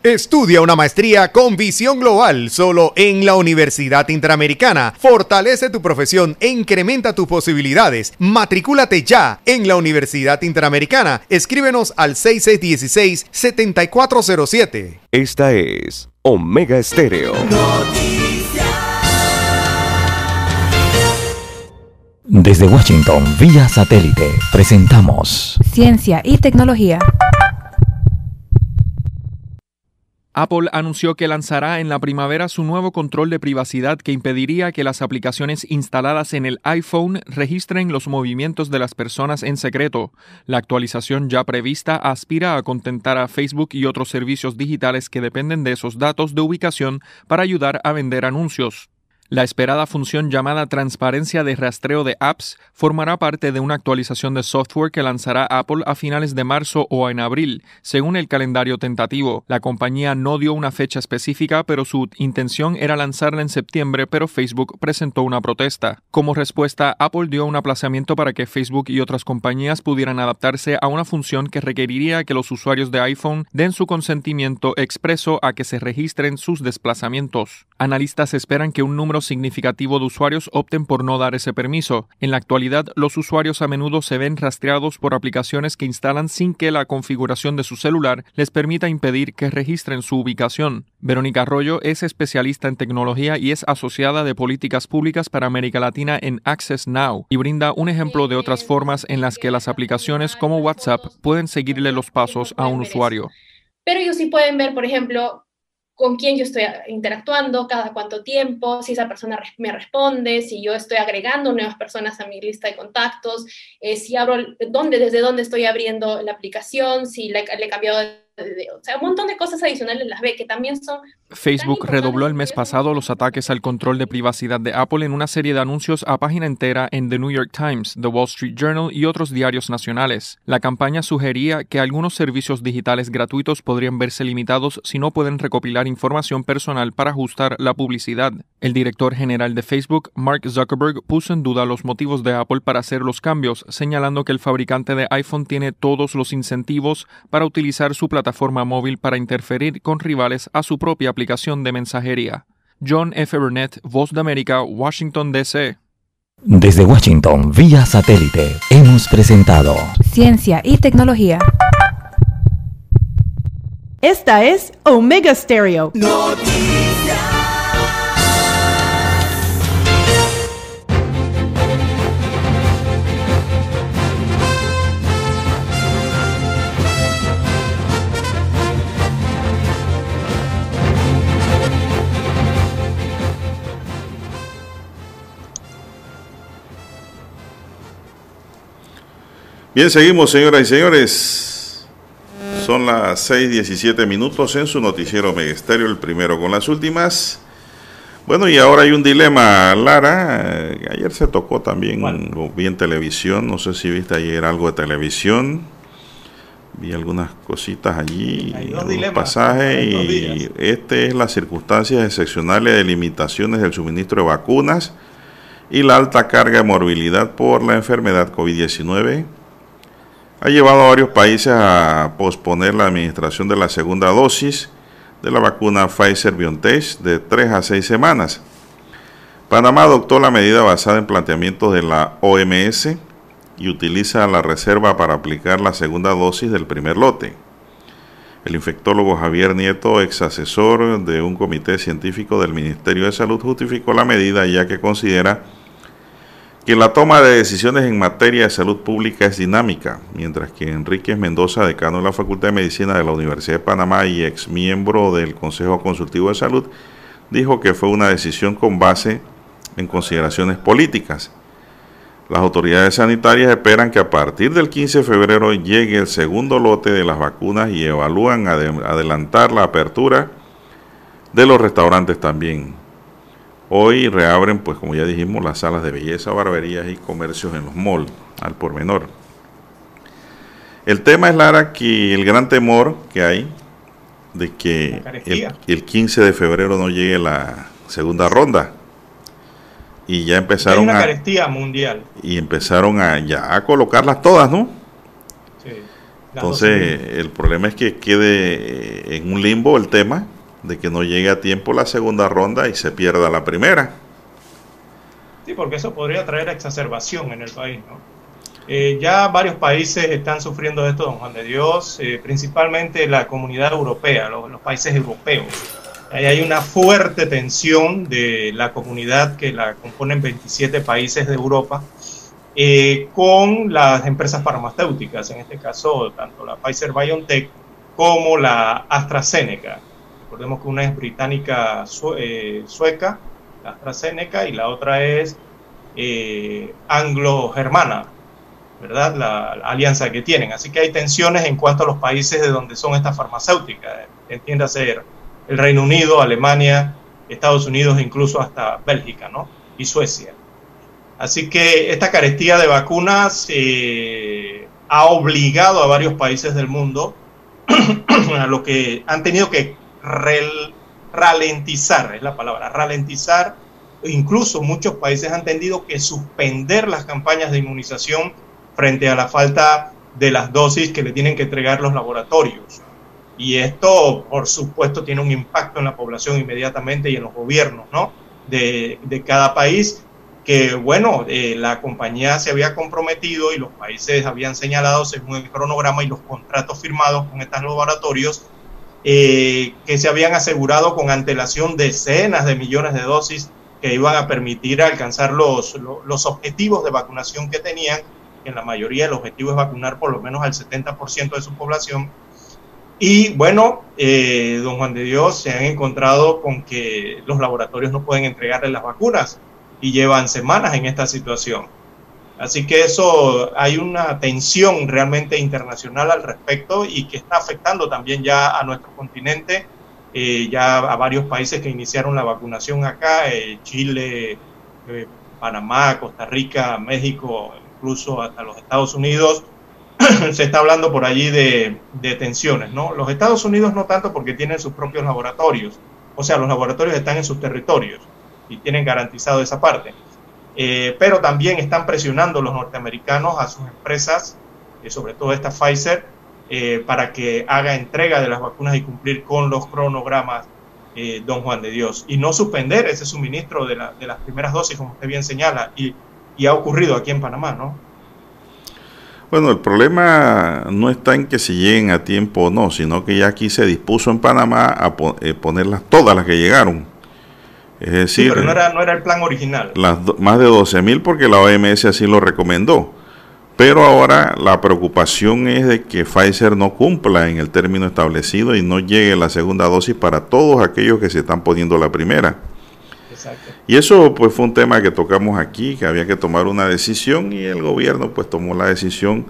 S9: Estudia una maestría con visión global solo en la Universidad Interamericana. Fortalece tu profesión e incrementa tus posibilidades. Matricúlate ya en la Universidad Interamericana. Escríbenos al 6616-7407.
S3: Esta es Omega Estéreo.
S5: Desde Washington, vía satélite, presentamos
S8: Ciencia y Tecnología.
S10: Apple anunció que lanzará en la primavera su nuevo control de privacidad que impediría que las aplicaciones instaladas en el iPhone registren los movimientos de las personas en secreto. La actualización ya prevista aspira a contentar a Facebook y otros servicios digitales que dependen de esos datos de ubicación para ayudar a vender anuncios. La esperada función llamada transparencia de rastreo de apps formará parte de una actualización de software que lanzará Apple a finales de marzo o en abril, según el calendario tentativo. La compañía no dio una fecha específica, pero su intención era lanzarla en septiembre, pero Facebook presentó una protesta. Como respuesta, Apple dio un aplazamiento para que Facebook y otras compañías pudieran adaptarse a una función que requeriría que los usuarios de iPhone den su consentimiento expreso a que se registren sus desplazamientos. Analistas esperan que un número significativo de usuarios opten por no dar ese permiso. En la actualidad, los usuarios a menudo se ven rastreados por aplicaciones que instalan sin que la configuración de su celular les permita impedir que registren su ubicación. Verónica Arroyo es especialista en tecnología y es asociada de políticas públicas para América Latina en Access Now y brinda un ejemplo de otras formas en las que las aplicaciones como WhatsApp pueden seguirle los pasos a un usuario.
S11: Pero ellos sí pueden ver, por ejemplo, con quién yo estoy interactuando, cada cuánto tiempo, si esa persona me responde, si yo estoy agregando nuevas personas a mi lista de contactos, eh, si abro, dónde, desde dónde estoy abriendo la aplicación, si le, le he cambiado o sea, un montón de cosas adicionales las ve que también son...
S10: Facebook redobló el mes pasado los ataques al control de privacidad de Apple en una serie de anuncios a página entera en The New York Times, The Wall Street Journal y otros diarios nacionales. La campaña sugería que algunos servicios digitales gratuitos podrían verse limitados si no pueden recopilar información personal para ajustar la publicidad. El director general de Facebook, Mark Zuckerberg, puso en duda los motivos de Apple para hacer los cambios, señalando que el fabricante de iPhone tiene todos los incentivos para utilizar su plataforma plataforma móvil para interferir con rivales a su propia aplicación de mensajería. John F. Burnett, Voz de América, Washington, D.C.
S5: Desde Washington, vía satélite, hemos presentado
S8: Ciencia y Tecnología.
S2: Esta es Omega Stereo.
S1: Bien, seguimos, señoras y señores. Son las 6:17 minutos en su noticiero Megesterio, el primero con las últimas. Bueno, y ahora hay un dilema, Lara. Ayer se tocó también bien televisión. No sé si viste ayer algo de televisión. Vi algunas cositas allí, un pasaje y este es las circunstancias excepcionales de limitaciones del suministro de vacunas y la alta carga de morbilidad por la enfermedad COVID-19 ha llevado a varios países a posponer la administración de la segunda dosis de la vacuna Pfizer BioNTech de 3 a 6 semanas. Panamá adoptó la medida basada en planteamientos de la OMS y utiliza la reserva para aplicar la segunda dosis del primer lote. El infectólogo Javier Nieto, ex asesor de un comité científico del Ministerio de Salud, justificó la medida ya que considera la toma de decisiones en materia de salud pública es dinámica, mientras que Enrique Mendoza, decano de la Facultad de Medicina de la Universidad de Panamá y ex miembro del Consejo Consultivo de Salud, dijo que fue una decisión con base en consideraciones políticas. Las autoridades sanitarias esperan que a partir del 15 de febrero llegue el segundo lote de las vacunas y evalúan adelantar la apertura de los restaurantes también. Hoy reabren, pues como ya dijimos, las salas de belleza, barberías y comercios en los malls, al por menor. El tema es, Lara, que el gran temor que hay de que el, 15 de febrero no llegue la segunda ronda. Y ya empezaron
S4: una a... mundial.
S1: Y empezaron a, ya a colocarlas todas, ¿no? Sí. Entonces, el problema es que quede en un limbo el tema de que no llegue a tiempo la segunda ronda y se pierda la primera.
S4: Sí, porque eso podría traer exacerbación en el país. Eh, ya varios países están sufriendo esto, don Juan de Dios, eh, principalmente la comunidad europea, los, países europeos. Ahí hay una fuerte tensión de la comunidad que la componen 27 países de Europa eh, con las empresas farmacéuticas, en este caso tanto la Pfizer BioNTech como la AstraZeneca Recordemos que una es británica eh, sueca, la AstraZeneca, y la otra es eh, anglo-germana, ¿verdad? La, alianza que tienen. Así que hay tensiones en cuanto a los países de donde son estas farmacéuticas. Entiéndase el Reino Unido, Alemania, Estados Unidos, incluso hasta Bélgica, ¿no? Y Suecia. Así que esta carestía de vacunas eh, ha obligado a varios países del mundo a lo que han tenido que ralentizar, es la palabra, ralentizar. Incluso muchos países han tenido que suspender las campañas de inmunización frente a la falta de las dosis que le tienen que entregar los laboratorios. Y esto, por supuesto, tiene un impacto en la población inmediatamente y en los gobiernos ¿no? de, de cada país que, bueno, eh, la compañía se había comprometido y los países habían señalado según el cronograma y los contratos firmados con estos laboratorios eh, que se habían asegurado con antelación decenas de millones de dosis que iban a permitir alcanzar los, los, objetivos de vacunación que tenían, en la mayoría el objetivo es vacunar por lo menos al 70% de su población. Y bueno, eh, don Juan de Dios se han encontrado con que los laboratorios no pueden entregarle las vacunas y llevan semanas en esta situación. Así que eso hay una tensión realmente internacional al respecto y que está afectando también ya a nuestro continente, eh, ya a varios países que iniciaron la vacunación acá, eh, Chile, eh, Panamá, Costa Rica, México, incluso hasta los Estados Unidos. Se está hablando por allí de, de tensiones, ¿no? Los Estados Unidos no tanto porque tienen sus propios laboratorios, o sea, los laboratorios están en sus territorios y tienen garantizado esa parte. Eh, pero también están presionando los norteamericanos a sus empresas, eh, sobre todo esta Pfizer, eh, para que haga entrega de las vacunas y cumplir con los cronogramas, don Juan de Dios, y no suspender ese suministro de, de, las primeras dosis, como usted bien señala, y ha ocurrido aquí en Panamá, ¿no?
S1: Bueno, el problema no está en que se lleguen a tiempo o no, sino que ya aquí se dispuso en Panamá a ponerlas todas las que llegaron. Es decir,
S4: pero no era, el plan original.
S1: Las más de 12 mil porque la OMS así lo recomendó. Pero ahora la preocupación es de que Pfizer no cumpla en el término establecido y no llegue la segunda dosis para todos aquellos que se están poniendo la primera. Exacto. Y eso pues fue un tema que tocamos aquí, que había que tomar una decisión y el gobierno pues tomó la decisión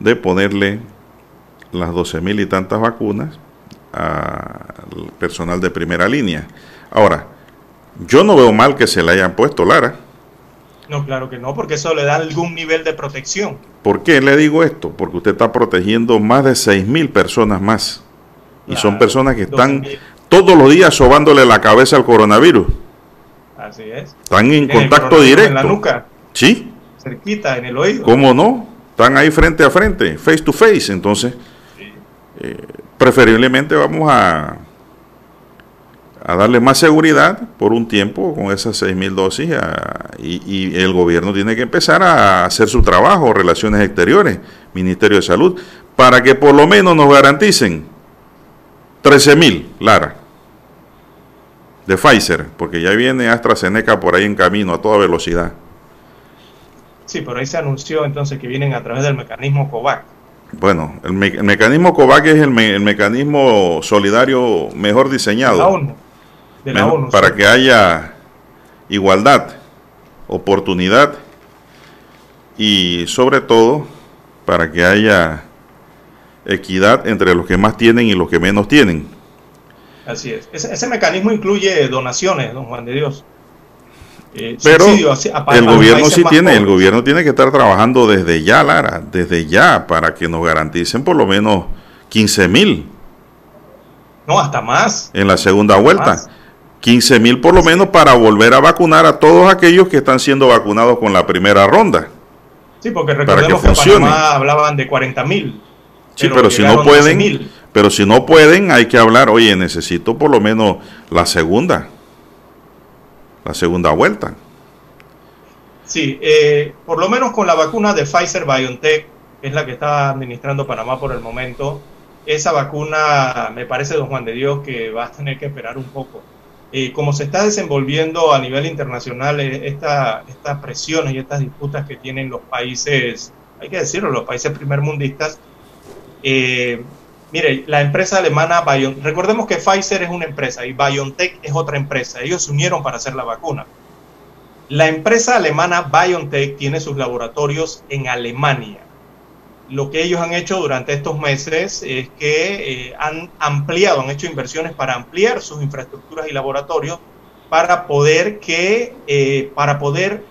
S1: de ponerle las 12 mil y tantas vacunas al personal de primera línea. Ahora, yo no veo mal que se le hayan puesto, Lara.
S4: No, claro que no, porque eso le da algún nivel de protección.
S1: ¿Por qué le digo esto? Porque usted está protegiendo más de 6 mil personas más. Y son personas que están todos los días sobándole la cabeza al coronavirus.
S4: Así es.
S1: Están en contacto directo. En
S4: la nuca.
S1: Sí.
S4: Cerquita, en el oído.
S1: ¿Cómo no? Están ahí frente a frente, face to face. Entonces, eh, preferiblemente vamos a a darle más seguridad por un tiempo con esas 6.000 dosis y, el gobierno tiene que empezar a hacer su trabajo, relaciones exteriores, Ministerio de Salud, para que por lo menos nos garanticen 13.000, Lara, de Pfizer, porque ya viene AstraZeneca por ahí en camino a toda velocidad.
S4: Sí, por ahí se anunció entonces que vienen a través del mecanismo COVAX.
S1: Bueno, el, mecanismo COVAX es el, mecanismo solidario mejor diseñado para que haya igualdad, oportunidad y sobre todo para que haya equidad entre los que más tienen y los que menos tienen.
S4: Así es. Ese, mecanismo incluye donaciones, don Juan de Dios.
S1: Eh, Pero el gobierno sí tiene, el gobierno tiene que estar trabajando desde ya, Lara, desde ya, para que nos garanticen por lo menos 15 mil.
S4: No, hasta más.
S1: En la segunda vuelta. 15 mil por lo menos para volver a vacunar a todos aquellos que están siendo vacunados con la primera ronda.
S4: Sí, porque recordemos que, que hablaban de 40 mil.
S1: Sí, pero, si no pueden, pero si no pueden, hay que hablar, oye, necesito por lo menos la segunda, la segunda vuelta.
S4: Sí, eh, por lo menos con la vacuna de Pfizer BioNTech, que es la que está administrando Panamá por el momento, esa vacuna me parece, don Juan de Dios, que va a tener que esperar un poco eh, como se está desenvolviendo a nivel internacional eh, estas presiones y estas disputas que tienen los países, hay que decirlo, los países primermundistas, eh, Mire, la empresa alemana BioNTech, recordemos que Pfizer es una empresa y BioNTech es otra empresa. Ellos se unieron para hacer la vacuna. La empresa alemana BioNTech tiene sus laboratorios en Alemania. Lo que ellos han hecho durante estos meses es que eh, han ampliado, han hecho inversiones para ampliar sus infraestructuras y laboratorios para poder que, eh, para poder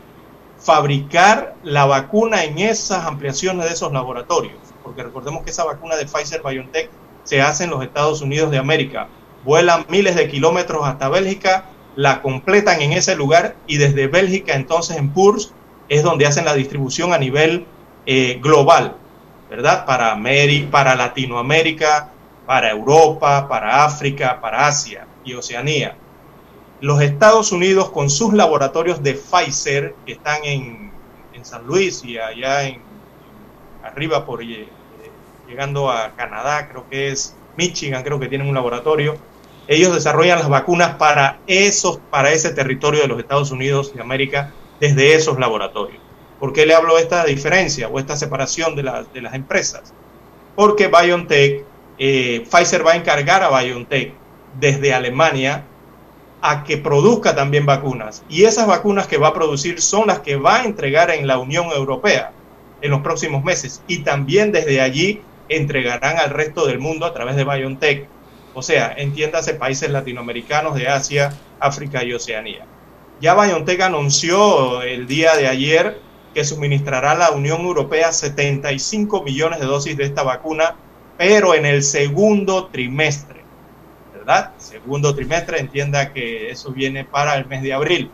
S4: fabricar la vacuna en esas ampliaciones de esos laboratorios porque recordemos que esa vacuna de Pfizer BioNTech se hace en los Estados Unidos de América. Vuelan miles de kilómetros hasta Bélgica, la completan en ese lugar y desde Bélgica entonces en PURS es donde hacen la distribución a nivel eh, global, ¿verdad? Para, América, para Latinoamérica, para Europa, para África, para Asia y Oceanía. Los Estados Unidos con sus laboratorios de Pfizer que están en, en San Luis y allá en arriba por eh, llegando a Canadá, creo que es Michigan, creo que tienen un laboratorio. Ellos desarrollan las vacunas para esos, para ese territorio de los Estados Unidos de América desde esos laboratorios. ¿Por qué le hablo de esta diferencia o esta separación de, de las empresas? Porque BioNTech, eh, Pfizer va a encargar a BioNTech desde Alemania a que produzca también vacunas. Y esas vacunas que va a producir son las que va a entregar en la Unión Europea en los próximos meses y también desde allí entregarán al resto del mundo a través de BioNTech, o sea, entiéndase países latinoamericanos de Asia, África y Oceanía. Ya BioNTech anunció el día de ayer que suministrará la Unión Europea 75 millones de dosis de esta vacuna, pero en el segundo trimestre, ¿verdad? Segundo trimestre, entienda que eso viene para el mes de abril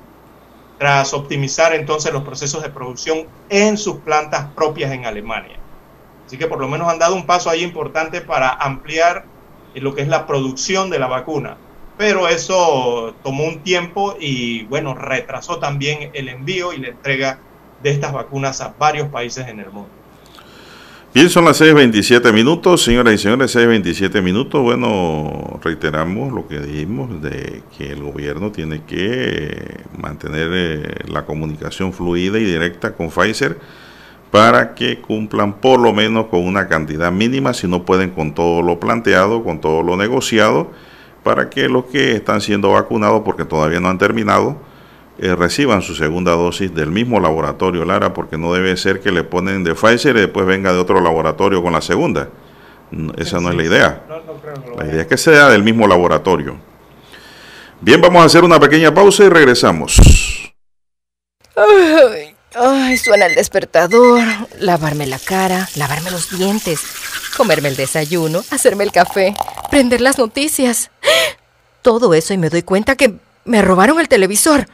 S4: tras optimizar entonces los procesos de producción en sus plantas propias en Alemania. Así que por lo menos han dado un paso ahí importante para ampliar lo que es la producción de la vacuna. Pero eso tomó un tiempo y bueno, retrasó también el envío y la entrega de estas vacunas a varios países en el mundo.
S1: Bien, son las 6.27 minutos, señoras y señores, 6.27 minutos. Bueno, reiteramos lo que dijimos de que el gobierno tiene que mantener eh, la comunicación fluida y directa con Pfizer para que cumplan por lo menos con una cantidad mínima, si no pueden con todo lo planteado, con todo lo negociado, para que los que están siendo vacunados, porque todavía no han terminado, eh, reciban su segunda dosis del mismo laboratorio, Lara, porque no debe ser que le ponen de Pfizer y después venga de otro laboratorio con la segunda. Esa no es la idea. La idea es que sea del mismo laboratorio. Bien, vamos a hacer una pequeña pausa y regresamos.
S12: Ay, suena el despertador, lavarme la cara, lavarme los dientes, comerme el desayuno, hacerme el café, prender las noticias. Todo eso y me doy cuenta que me robaron el televisor.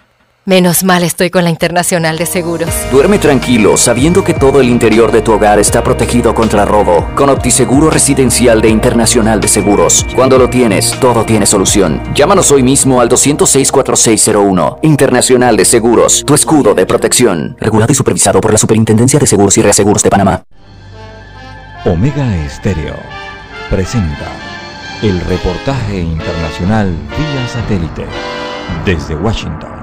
S12: Menos mal estoy con la Internacional de Seguros.
S13: Duerme tranquilo sabiendo que todo el interior de tu hogar está protegido contra robo. Con OptiSeguro Residencial de Internacional de Seguros. Cuando lo tienes, todo tiene solución. Llámanos hoy mismo al 206-4601. Internacional de Seguros, tu escudo de protección. Regulado y supervisado por la Superintendencia de Seguros y Reaseguros de Panamá.
S5: Omega Estéreo presenta el reportaje internacional vía satélite desde Washington.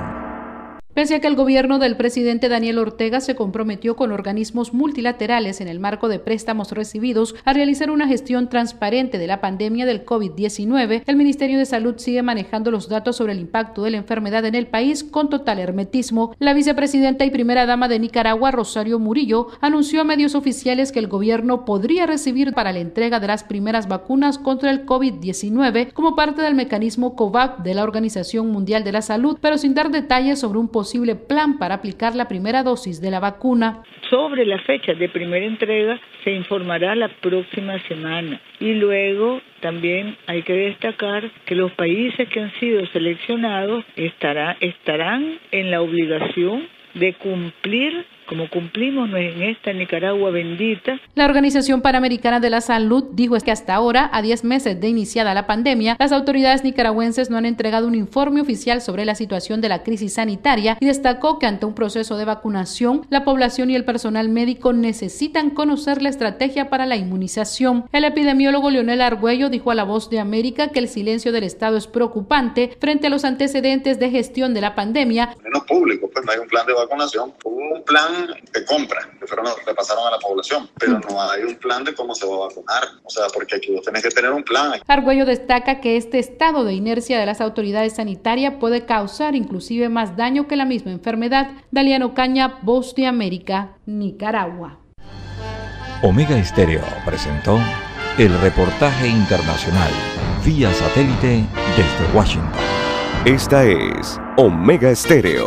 S14: Pese a que el gobierno del presidente Daniel Ortega se comprometió con organismos multilaterales en el marco de préstamos recibidos a realizar una gestión transparente de la pandemia del COVID-19, el Ministerio de Salud sigue manejando los datos sobre el impacto de la enfermedad en el país con total hermetismo. La vicepresidenta y primera dama de Nicaragua, Rosario Murillo, anunció a medios oficiales que el gobierno podría recibir para la entrega de las primeras vacunas contra el COVID-19 como parte del mecanismo COVAX de la Organización Mundial de la Salud, pero sin dar detalles sobre un posible posible plan para aplicar la primera dosis de la vacuna.
S15: Sobre la fecha de primera entrega se informará la próxima semana. Y luego también hay que destacar que los países que han sido seleccionados estará, estarán en la obligación de cumplir como cumplimos en esta Nicaragua bendita.
S14: La Organización Panamericana de la Salud dijo que hasta ahora, a 10 meses de iniciada la pandemia, las autoridades nicaragüenses no han entregado un informe oficial sobre la situación de la crisis sanitaria y destacó que ante un proceso de vacunación, la población y el personal médico necesitan conocer la estrategia para la inmunización. El epidemiólogo Leonel Argüello dijo a La Voz de América que el silencio del Estado es preocupante frente a los antecedentes de gestión de la pandemia.
S16: Menos público, pues no hay un plan de vacunación, un plan plan de compra que fueron los que pasaron a la población, pero no hay un plan de cómo se va a vacunar. O sea, porque aquí vos tenés que tener un plan.
S14: Argüello destaca que este estado de inercia de las autoridades sanitarias puede causar inclusive más daño que la misma enfermedad. Daliano Caña, Voz de América, Nicaragua.
S5: Omega Estéreo presentó el reportaje internacional vía satélite desde Washington.
S3: Esta es Omega Estéreo.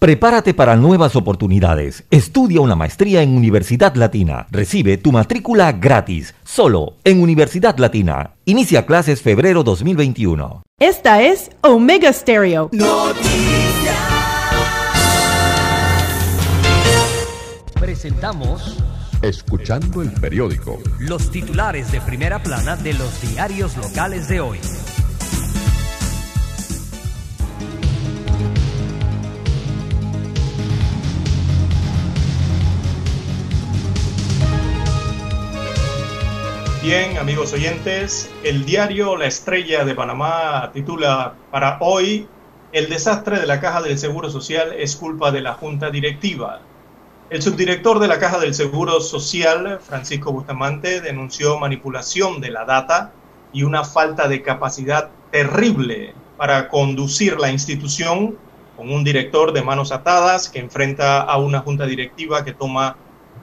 S5: Prepárate para nuevas oportunidades. Estudia una maestría en Universidad Latina. Recibe tu matrícula gratis, solo en Universidad Latina. Inicia clases febrero 2021.
S2: Esta es Omega Stereo.
S17: Presentamos
S18: Escuchando el periódico.
S17: los titulares de primera plana de los diarios locales de hoy.
S4: Bien, amigos oyentes, el diario La Estrella de Panamá titula para hoy, el desastre de la Caja del Seguro Social es culpa de la Junta Directiva. El subdirector de la Caja del Seguro Social, Francisco Bustamante, denunció manipulación de la data y una falta de capacidad terrible para conducir la institución con un director de manos atadas que enfrenta a una junta directiva que toma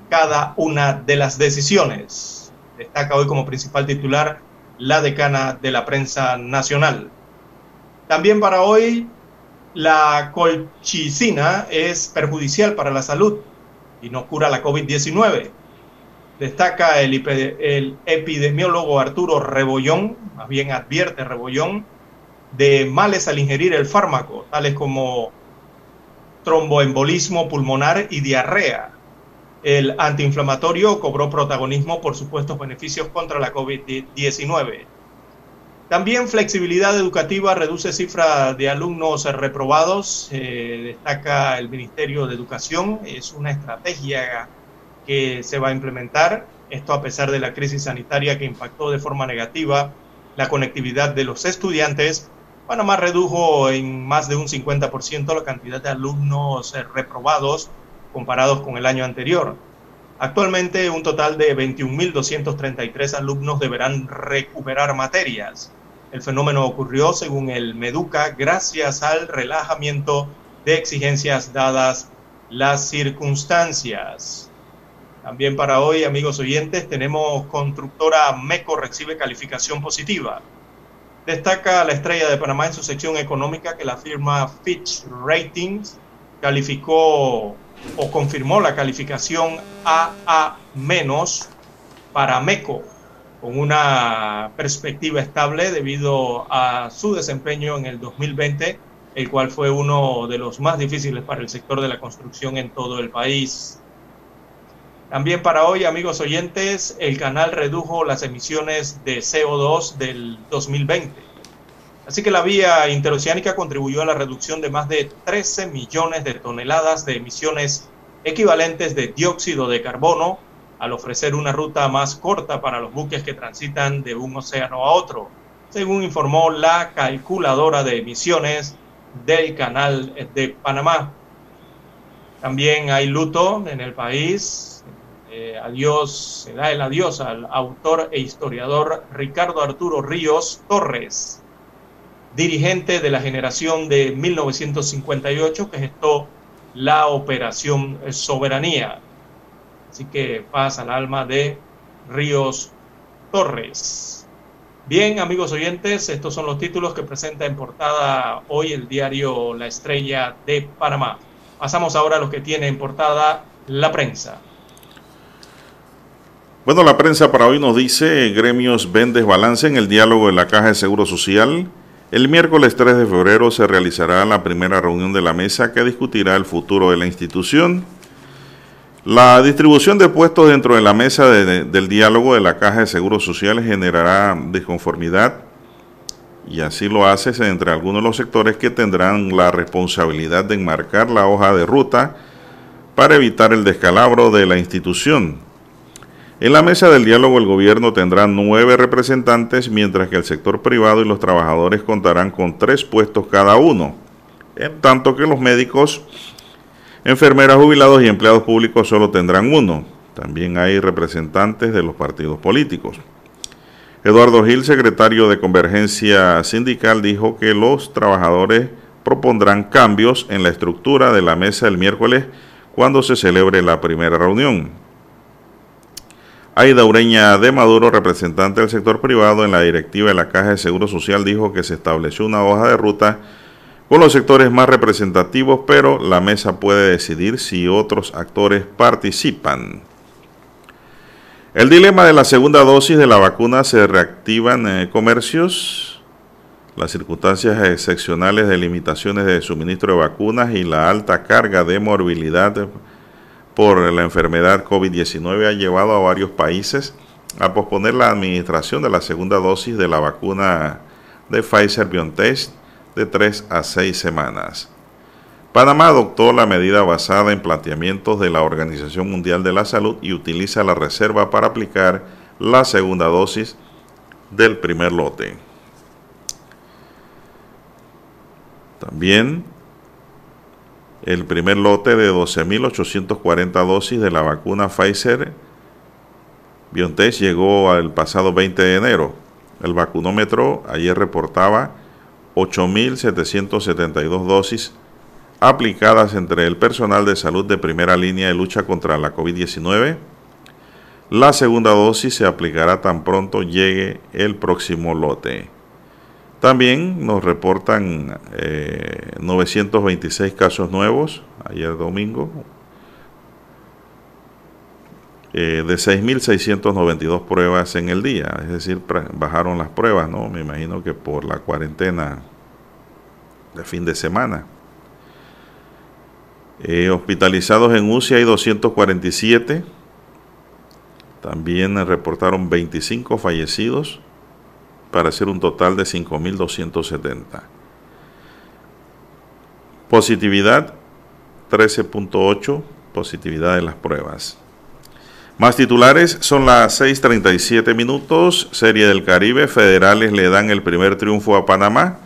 S4: cada una de las decisiones destaca hoy como principal titular la decana de la prensa nacional. También para hoy, la colchicina es perjudicial para la salud y no cura la COVID-19. Destaca el, el, epidemiólogo Arturo Rebollón, más bien advierte Rebollón, de males al ingerir el fármaco, tales como tromboembolismo pulmonar y diarrea. El antiinflamatorio cobró protagonismo por supuestos beneficios contra la COVID-19. También flexibilidad educativa reduce cifra de alumnos reprobados, eh, destaca el Ministerio de Educación. Es una estrategia que se va a implementar, esto a pesar de la crisis sanitaria que impactó de forma negativa la conectividad de los estudiantes. Panamá redujo en más de un 50% la cantidad de alumnos reprobados comparados con el año anterior. Actualmente un total de 21.233 alumnos deberán recuperar materias. El fenómeno ocurrió, según el Meduca, gracias al relajamiento de exigencias dadas las circunstancias. También para hoy, amigos oyentes, tenemos constructora MECO recibe calificación positiva. Destaca la estrella de Panamá en su sección económica que la firma Fitch Ratings calificó o confirmó la calificación AA- para MECO, con una perspectiva estable debido a su desempeño en el 2020, el cual fue uno de los más difíciles para el sector de la construcción en todo el país. También para hoy, amigos oyentes, el canal redujo las emisiones de CO2 del 2020. Así que la vía interoceánica contribuyó a la reducción de más de 13 millones de toneladas de emisiones equivalentes de dióxido de carbono al ofrecer una ruta más corta para los buques que transitan de un océano a otro, según informó la calculadora de emisiones del Canal de Panamá. También hay luto en el país. Eh, adiós, se da el adiós al autor e historiador Ricardo Arturo Ríos Torres, dirigente de la generación de 1958 que gestó la operación Soberanía. Así que pasa al alma de Ríos Torres. Bien, amigos oyentes, estos son los títulos que presenta en portada hoy el diario La Estrella de Panamá. Pasamos ahora a los que tiene en portada la prensa.
S1: Bueno, la prensa para hoy nos dice, gremios ven desbalance en el diálogo de la Caja de Seguro Social. El miércoles 3 de febrero se realizará la primera reunión de la mesa que discutirá el futuro de la institución. La distribución de puestos dentro de la mesa de, del diálogo de la Caja de Seguros Sociales generará disconformidad y así lo hace entre algunos de los sectores que tendrán la responsabilidad de enmarcar la hoja de ruta para evitar el descalabro de la institución. En la mesa del diálogo el gobierno tendrá nueve representantes, mientras que el sector privado y los trabajadores contarán con tres puestos cada uno, en tanto que los médicos Enfermeras, jubilados y empleados públicos solo tendrán uno. También hay representantes de los partidos políticos. Eduardo Gil, secretario de Convergencia Sindical, dijo que los trabajadores propondrán cambios en la estructura de la mesa el miércoles cuando se celebre la primera reunión. Aida Ureña de Maduro, representante del sector privado en la directiva de la Caja de Seguro Social, dijo que se estableció una hoja de ruta con los sectores más representativos, pero la mesa puede decidir si otros actores participan. El dilema de la segunda dosis de la vacuna se reactivan en comercios. Las circunstancias excepcionales de limitaciones de suministro de vacunas y la alta carga de morbilidad por la enfermedad COVID-19 ha llevado a varios países a posponer la administración de la segunda dosis de la vacuna de Pfizer BioNTech de tres a seis semanas. Panamá adoptó la medida basada en planteamientos de la Organización Mundial de la Salud y utiliza la reserva para aplicar la segunda dosis del primer lote. También el primer lote de 12.840 dosis de la vacuna Pfizer BioNTech llegó al pasado 20 de enero. El vacunómetro ayer reportaba 8.772 dosis aplicadas entre el personal de salud de primera línea de lucha contra la COVID-19. La segunda dosis se aplicará tan pronto llegue el próximo lote. También nos reportan 926 eh, casos nuevos ayer domingo, eh, de 6.692 pruebas en el día, es decir, bajaron las pruebas, ¿no? Me imagino que por la cuarentena de fin de semana. Eh, hospitalizados en UCI hay 247, también reportaron 25 fallecidos para hacer un total de 5.270. Positividad 13.8, positividad de las pruebas. Más titulares, son las 6.37 minutos, Serie del Caribe, federales le dan el primer triunfo a Panamá.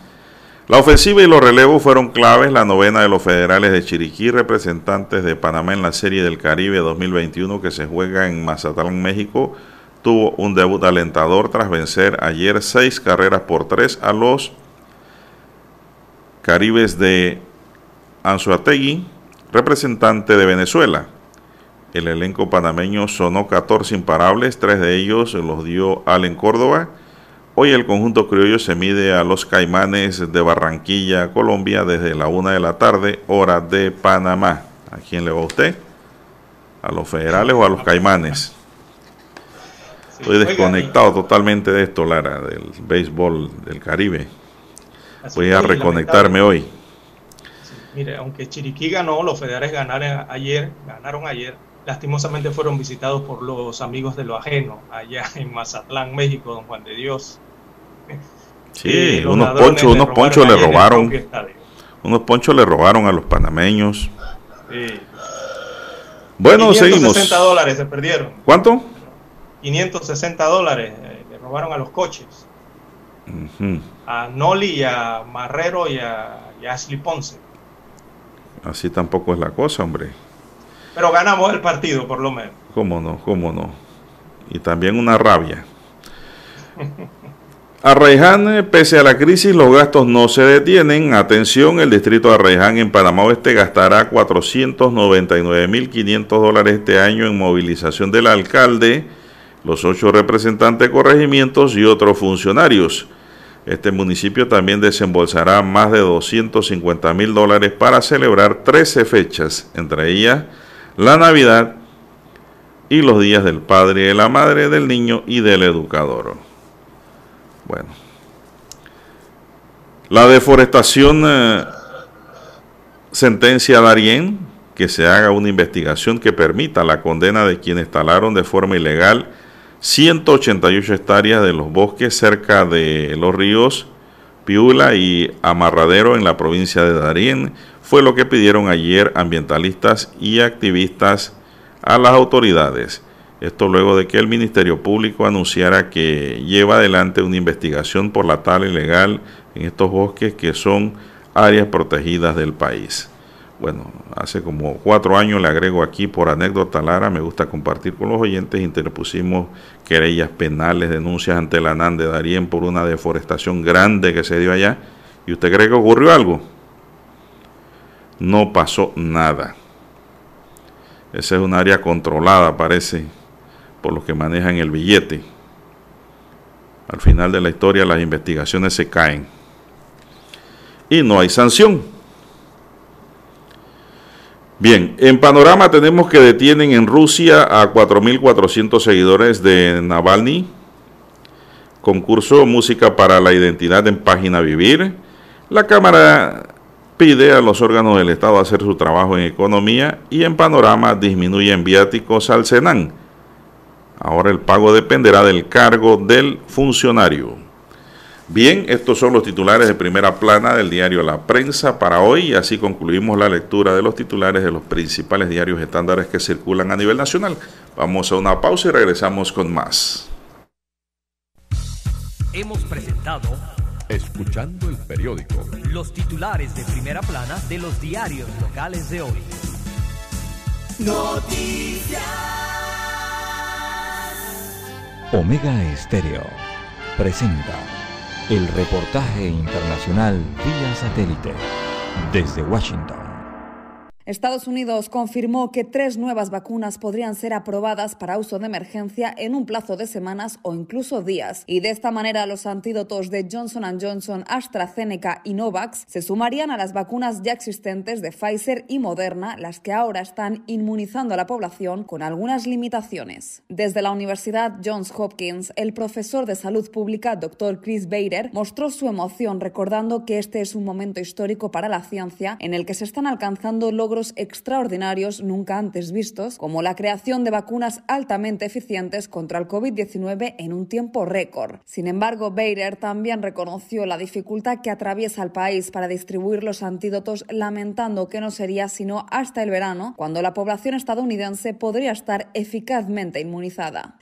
S1: La ofensiva y los relevos fueron claves, la novena de los federales de Chiriquí, representantes de Panamá en la Serie del Caribe 2021 que se juega en Mazatlán, México, tuvo un debut alentador tras vencer ayer seis carreras por tres a los Caribes de Anzuategui, representante de Venezuela. El elenco panameño sonó 14 imparables, tres de ellos los dio Allen Córdoba. Hoy el conjunto criollo se mide a los Caimanes de Barranquilla, Colombia, desde la una de la tarde, hora de Panamá. ¿A quién le va usted? ¿A los federales o a los Caimanes? Estoy desconectado totalmente de esto, Lara, del béisbol del Caribe. Voy a reconectarme hoy.
S4: mire, aunque Chiriquí ganó, los federales ganaron ayer, ganaron ayer lastimosamente fueron visitados por los amigos de lo ajeno, allá en Mazatlán, México, don Juan de Dios.
S1: Sí, unos ponchos, unos ponchos le robaron. Unos ponchos le robaron a los panameños. Sí. Bueno, 560 seguimos.
S4: dólares se perdieron.
S1: ¿Cuánto?
S4: 560 dólares eh, le robaron a los coches. A Noli a Marrero y a, y a Ashley Ponce.
S1: Así tampoco es la cosa, hombre.
S4: Pero ganamos el partido, por lo menos.
S1: ¿Cómo no? ¿Cómo no? Y también una rabia. Arraiján, pese a la crisis, los gastos no se detienen. Atención, el distrito de Arraiján en Panamá Oeste gastará 499.500 dólares este año en movilización del alcalde, los ocho representantes de corregimientos y otros funcionarios. Este municipio también desembolsará más de 250 mil dólares para celebrar 13 fechas, entre ellas la Navidad y los días del padre de la madre, del niño y del educador. Bueno, la deforestación eh, sentencia a Darien que se haga una investigación que permita la condena de quienes talaron de forma ilegal 188 hectáreas de los bosques cerca de los ríos Piula y Amarradero en la provincia de Darién. Fue lo que pidieron ayer ambientalistas y activistas a las autoridades. Esto luego de que el Ministerio Público anunciara que lleva adelante una investigación por la tala ilegal en estos bosques que son áreas protegidas del país. Bueno, hace como cuatro años le agrego aquí por anécdota Lara, me gusta compartir con los oyentes, interpusimos querellas penales, denuncias ante la NAN de Darién por una deforestación grande que se dio allá. ¿Y usted cree que ocurrió algo? No pasó nada. Esa es un área controlada, parece, por los que manejan el billete. Al final de la historia las investigaciones se caen. Y no hay sanción. Bien, en panorama tenemos que detienen en Rusia a 4.400 seguidores de Navalny. Concurso Música para la Identidad en Página Vivir. La Cámara pide a los órganos del Estado hacer su trabajo en economía y en panorama disminuyen viáticos al Senan. Ahora el pago dependerá del cargo del funcionario. Bien, estos son los titulares de primera plana del diario La Prensa para hoy y así concluimos la lectura de los titulares de los principales diarios estándares que circulan a nivel nacional. Vamos a una pausa y regresamos con más.
S17: Hemos presentado
S18: Escuchando el periódico.
S17: Los titulares de primera plana de los diarios locales de hoy.
S6: Noticias.
S5: Omega Estéreo presenta el reportaje internacional vía satélite desde Washington.
S19: Estados Unidos confirmó que tres nuevas vacunas podrían ser aprobadas para uso de emergencia en un plazo de semanas o incluso días. Y de esta manera los antídotos de Johnson Johnson, AstraZeneca y Novax se sumarían a las vacunas ya existentes de Pfizer y Moderna, las que ahora están inmunizando a la población con algunas limitaciones. Desde la Universidad Johns Hopkins, el profesor de salud pública, Dr. Chris Bader, mostró su emoción recordando que este es un momento histórico para la ciencia en el que se están alcanzando logros extraordinarios nunca antes vistos, como la creación de vacunas altamente eficientes contra el COVID-19 en un tiempo récord. Sin embargo, Bader también reconoció la dificultad que atraviesa el país para distribuir los antídotos, lamentando que no sería sino hasta el verano, cuando la población estadounidense podría estar eficazmente inmunizada.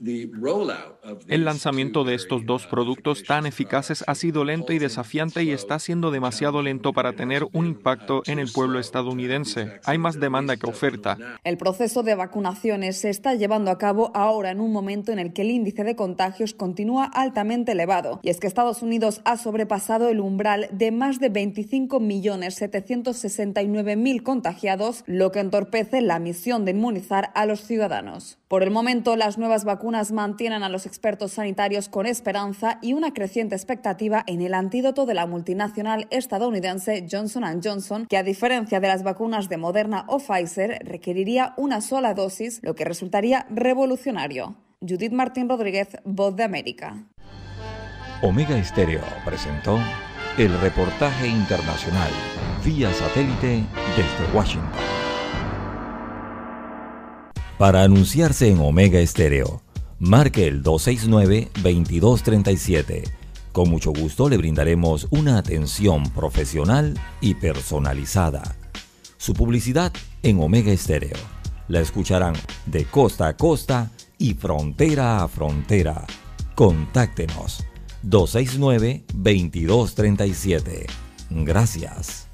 S10: El lanzamiento de estos dos productos tan eficaces ha sido lento y desafiante y está siendo demasiado lento para tener un impacto en el pueblo estadounidense. Hay más demanda que oferta.
S19: El proceso de vacunaciones se está llevando a cabo ahora en un momento en el que el índice de contagios continúa altamente elevado. Y es que Estados Unidos ha sobrepasado el umbral de más de 25.769.000 contagiados, lo que entorpece la misión de inmunizar a los ciudadanos. Por el momento, las nuevas vacunas mantienen a los expertos sanitarios con esperanza y una creciente expectativa en el antídoto de la multinacional estadounidense Johnson Johnson, que a diferencia de las vacunas de Moderna o Pfizer, requeriría una sola dosis, lo que resultaría revolucionario. Judith Martín Rodríguez, Voz de América.
S5: Omega Estéreo presentó el reportaje internacional vía satélite desde Washington. Para anunciarse en Omega Estéreo, marque el 269-2237. Con mucho gusto le brindaremos una atención profesional y personalizada. Su publicidad en Omega Estéreo. La escucharán de costa a costa y frontera a frontera. Contáctenos 269-2237. Gracias.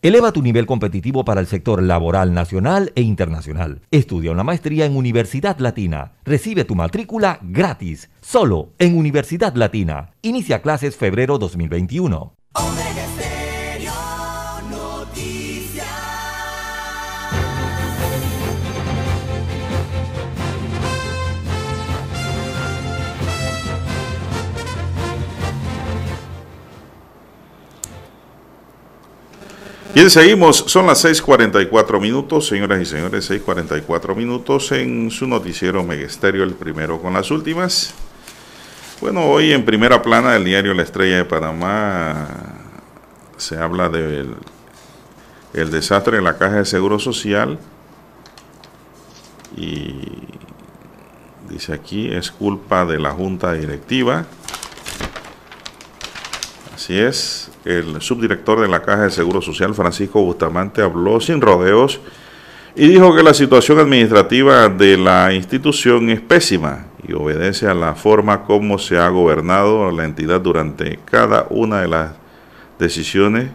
S5: Eleva tu nivel competitivo para el sector laboral nacional e internacional. Estudia una maestría en Universidad Latina. Recibe tu matrícula gratis, solo en Universidad Latina. Inicia clases febrero 2021.
S1: Bien, seguimos. Son las 6:44 minutos, señoras y señores, 6:44 minutos en su noticiero Megesterio, el primero con las últimas. Bueno, hoy en primera plana del diario La Estrella de Panamá se habla del el desastre en la caja de seguro social y dice aquí es culpa de la junta directiva. Así es, el subdirector de la caja de seguro social Francisco Bustamante habló sin rodeos y dijo que la situación administrativa de la institución es pésima y obedece a la forma como se ha gobernado la entidad durante cada una de las decisiones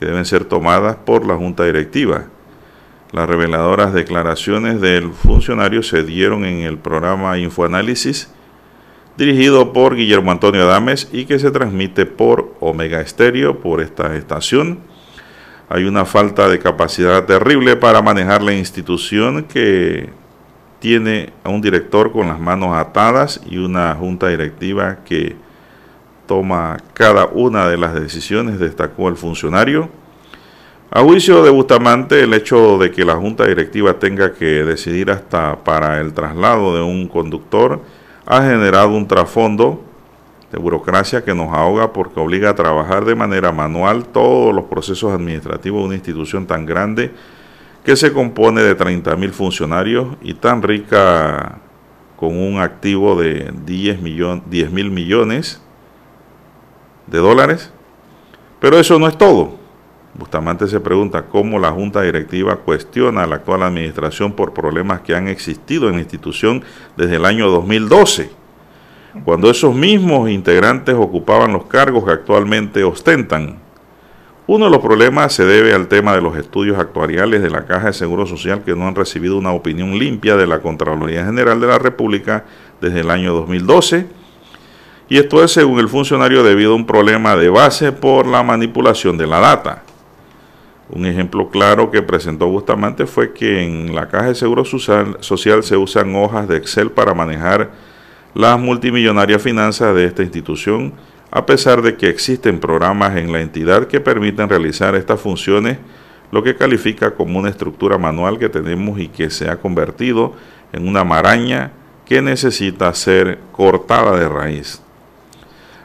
S1: que deben ser tomadas por la Junta Directiva. Las reveladoras declaraciones del funcionario se dieron en el programa Infoanálisis, dirigido por Guillermo Antonio Adames y que se transmite por Omega Estéreo, por esta estación. Hay una falta de capacidad terrible para manejar la institución que tiene a un director con las manos atadas y una junta directiva que toma cada una de las decisiones, destacó el funcionario. A juicio de Bustamante, el hecho de que la junta directiva tenga que decidir hasta para el traslado de un conductor ha generado un trasfondo de burocracia que nos ahoga porque obliga a trabajar de manera manual todos los procesos administrativos de una institución tan grande que se compone de 30 mil funcionarios y tan rica con un activo de 10 mil millones de dólares. Pero eso no es todo. Bustamante se pregunta cómo la Junta Directiva cuestiona a la actual administración por problemas que han existido en la institución desde el año 2012, cuando esos mismos integrantes ocupaban los cargos que actualmente ostentan. Uno de los problemas se debe al tema de los estudios actuariales de la Caja de Seguro Social que no han recibido una opinión limpia de la Contraloría General de la República desde el año 2012 y esto es según el funcionario debido a un problema de base por la manipulación de la data. Un ejemplo claro que presentó Bustamante fue que en la caja de seguro social, se usan hojas de Excel para manejar las multimillonarias finanzas de esta institución, a pesar de que existen programas en la entidad que permiten realizar estas funciones, lo que califica como una estructura manual que tenemos y que se ha convertido en una maraña que necesita ser cortada de raíz.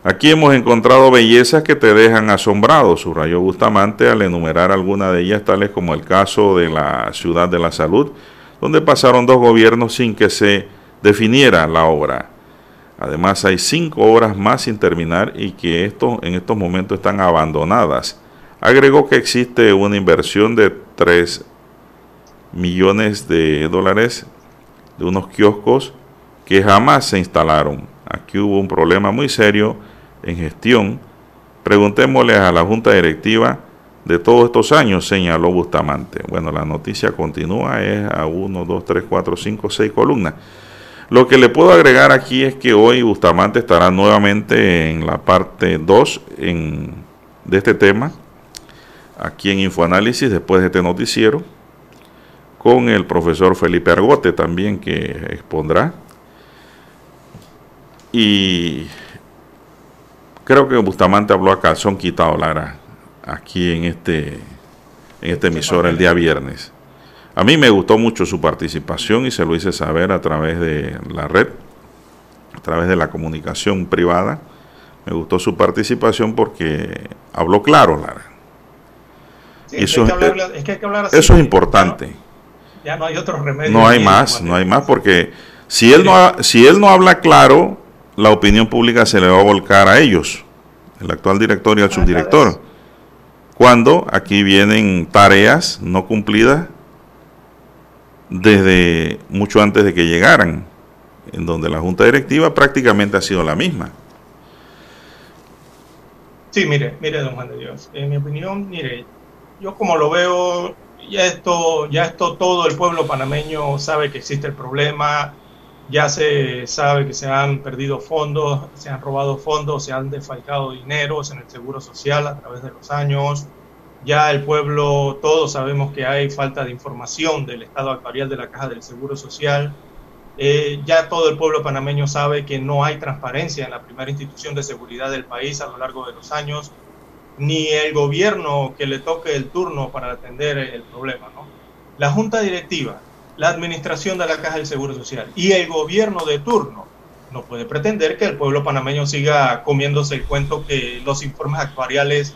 S1: Aquí hemos encontrado bellezas que te dejan asombrado, subrayó Bustamante al enumerar algunas de ellas, tales como el caso de la Ciudad de la Salud, donde pasaron dos gobiernos sin que se definiera la obra. Además, hay cinco obras más sin terminar y que esto, en estos momentos están abandonadas. Agregó que existe una inversión de 3 millones de dólares de unos kioscos que jamás se instalaron. Aquí hubo un problema muy serio en gestión, preguntémosle a la Junta Directiva de todos estos años, señaló Bustamante. Bueno, la noticia continúa, es a 1, 2, 3, 4, 5, 6 columnas. Lo que le puedo agregar aquí es que hoy Bustamante estará nuevamente en la parte 2 de este tema, aquí en Infoanálisis, después de este noticiero, con el profesor Felipe Argote también que expondrá. Y Creo que Bustamante habló a calzón quitado, Lara, aquí en este, en este emisor el día viernes. A mí me gustó mucho su participación y se lo hice saber a través de la red, a través de la comunicación privada. Me gustó su participación porque habló claro, Lara. eso, es, importante.
S4: Ya no, hay otro remedio.
S1: No hay más, no hay más porque si él no, si él no habla claro, la opinión pública se le va a volcar a ellos, el actual director y al subdirector. Cuando aquí vienen tareas no cumplidas desde mucho antes de que llegaran, en donde la junta directiva prácticamente ha sido la misma.
S4: Sí, mire, mire, don Juan de Dios, en mi opinión, mire, yo como lo veo, ya esto, ya esto todo el pueblo panameño sabe que existe el problema, ya se sabe que se han perdido fondos, se han robado fondos, se han desfalcado dineros en el seguro social a través de los años. Ya el pueblo, todos sabemos que hay falta de información del estado actuarial de la caja del seguro social. Eh, ya todo el pueblo panameño sabe que no hay transparencia en la primera institución de seguridad del país a lo largo de los años, ni el gobierno que le toque el turno para atender el problema. La junta directiva la administración de la Caja del Seguro Social y el gobierno de turno no puede pretender que el pueblo panameño siga comiéndose el cuento que los informes actuariales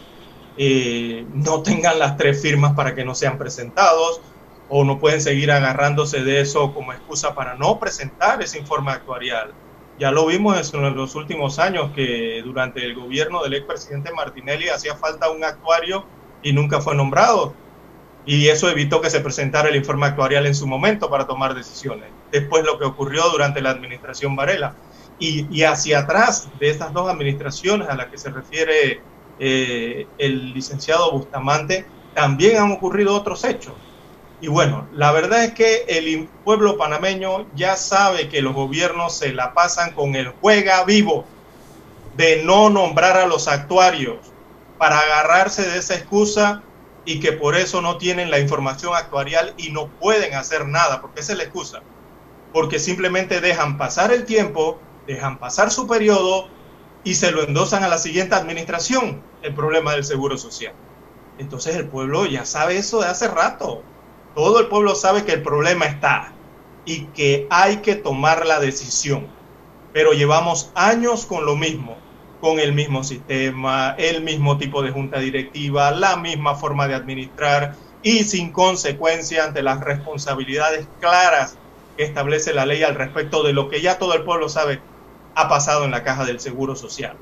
S4: eh, no tengan las tres firmas para que no sean presentados o no pueden seguir agarrándose de eso como excusa para no presentar ese informe actuarial. Ya lo vimos en los últimos años que durante el gobierno del expresidente Martinelli hacía falta un actuario y nunca fue nombrado. Y eso evitó que se presentara el informe actuarial en su momento para tomar decisiones. Después lo que ocurrió durante la administración Varela. Y, hacia atrás de estas dos administraciones a las que se refiere eh, el licenciado Bustamante, también han ocurrido otros hechos. Y bueno, la verdad es que el pueblo panameño ya sabe que los gobiernos se la pasan con el juega vivo de no nombrar a los actuarios para agarrarse de esa excusa y que por eso no tienen la información actuarial y no pueden hacer nada, porque esa es la excusa. Porque simplemente dejan pasar el tiempo, dejan pasar su periodo y se lo endosan a la siguiente administración, el problema del seguro social. Entonces el pueblo ya sabe eso de hace rato. Todo el pueblo sabe que el problema está y que hay que tomar la decisión. Pero llevamos años con lo mismo, con el mismo sistema, el mismo tipo de junta directiva, la misma forma de administrar y sin consecuencia ante las responsabilidades claras que establece la ley al respecto de lo que ya todo el pueblo sabe ha pasado en la caja del Seguro Social.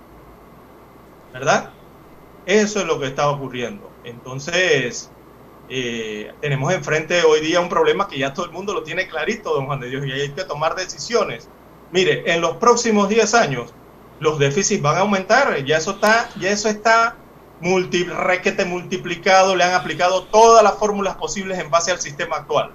S4: ¿Verdad? Eso es lo que está ocurriendo. Entonces, eh, tenemos enfrente hoy día un problema que ya todo el mundo lo tiene clarito, don Juan de Dios, y hay que tomar decisiones. Mire, en los próximos 10 años los déficits van a aumentar, ya eso está, ya eso está multi, requete multiplicado, le han aplicado todas las fórmulas posibles en base al sistema actual.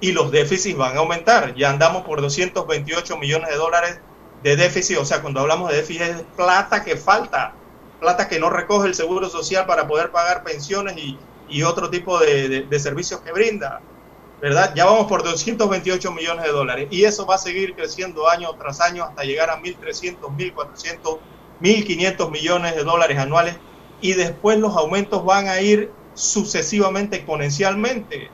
S4: Y los déficits van a aumentar, ya andamos por 228 millones de dólares de déficit, o sea, cuando hablamos de déficit es plata que falta, plata que no recoge el Seguro Social para poder pagar pensiones y, y otro tipo de, servicios que brinda, ¿verdad? Ya vamos por 228 millones de dólares y eso va a seguir creciendo año tras año hasta llegar a 1.300, 1.400, 1.500 millones de dólares anuales y después los aumentos van a ir sucesivamente exponencialmente.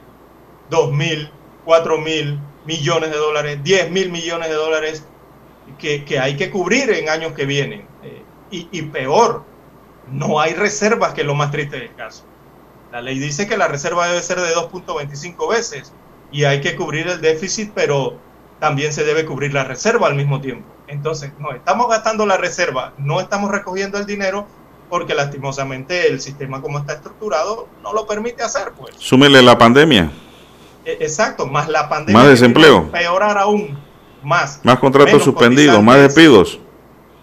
S4: 2.000, 4.000 millones de dólares, 10.000 millones de dólares que, hay que cubrir en años que vienen. Eh, y, y peor, no hay reservas, que es lo más triste del caso. La ley dice que la reserva debe ser de 2.25 veces y hay que cubrir el déficit, pero también se debe cubrir la reserva al mismo tiempo. Entonces, no estamos gastando la reserva, no estamos recogiendo el dinero porque lastimosamente el sistema como está estructurado no lo permite hacer, pues.
S1: Súmele la pandemia.
S4: E, exacto, más la pandemia.
S1: Más desempleo.
S4: Peorar aún más.
S1: Más contratos suspendidos, más despidos.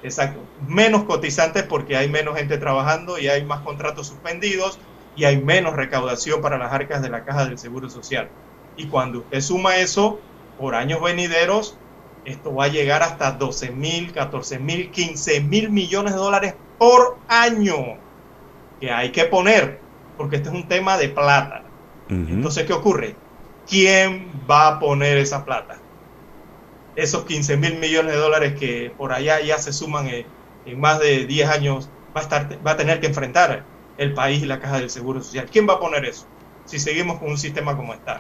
S4: Exacto, menos cotizantes porque hay menos gente trabajando y hay más contratos suspendidos y hay menos recaudación para las arcas de la caja del Seguro Social. Y cuando usted suma eso por años venideros, esto va a llegar hasta 12 mil, 14 mil, 15 mil millones de dólares por año que hay que poner, porque este es un tema de plata. Entonces, ¿qué ocurre? ¿Quién va a poner esa plata? Esos 15 mil millones de dólares que por allá ya se suman en, en más de 10 años, va a, estar, va a tener que enfrentar el país y la caja del Seguro Social. ¿Quién va a poner eso si seguimos con un sistema como está?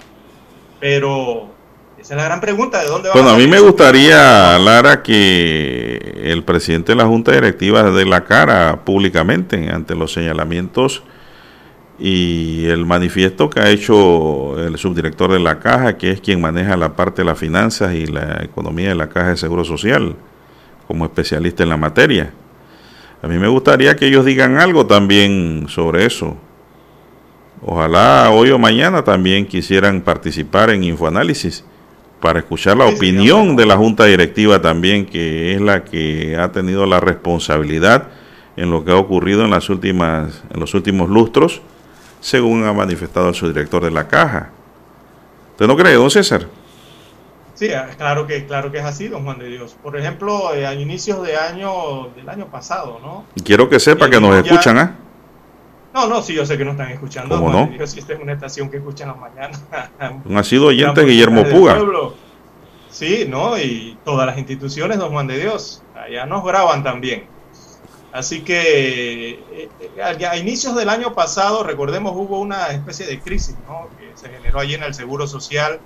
S4: Pero esa es la gran pregunta, ¿de dónde va
S1: Bueno, a, mí me gustaría, Lara, que el presidente de la Junta Directiva de la cara públicamente ante los señalamientos y el manifiesto que ha hecho el subdirector de la caja, que es quien maneja la parte de las finanzas y la economía de la caja de Seguro Social, como especialista en la materia a mí me gustaría que ellos digan algo también sobre eso. Ojalá hoy o mañana también quisieran participar en Infoanálisis para escuchar la opinión de la Junta Directiva también, que es la que ha tenido la responsabilidad en lo que ha ocurrido en las últimas en los últimos lustros, según ha manifestado el subdirector de la Caja. ¿Usted no cree, don César?
S4: Sí, ah, claro que, claro que es así, don Juan de Dios. Por ejemplo, eh, a inicios de año, del año pasado, ¿no?
S1: Quiero que sepa que nos escuchan, ¿ah?
S4: No, no, sí, yo sé que nos están escuchando.
S1: ¿Cómo no?
S4: Dios, si esta es una estación que escucha en las mañanas.
S1: ha sido oyente Guillermo Puga.
S4: Sí, ¿no? Y todas las instituciones, don Juan de Dios, allá nos graban también. Así que eh, eh, a inicios del año pasado, recordemos, hubo una especie de crisis, ¿no? Que se generó allí en el Seguro Social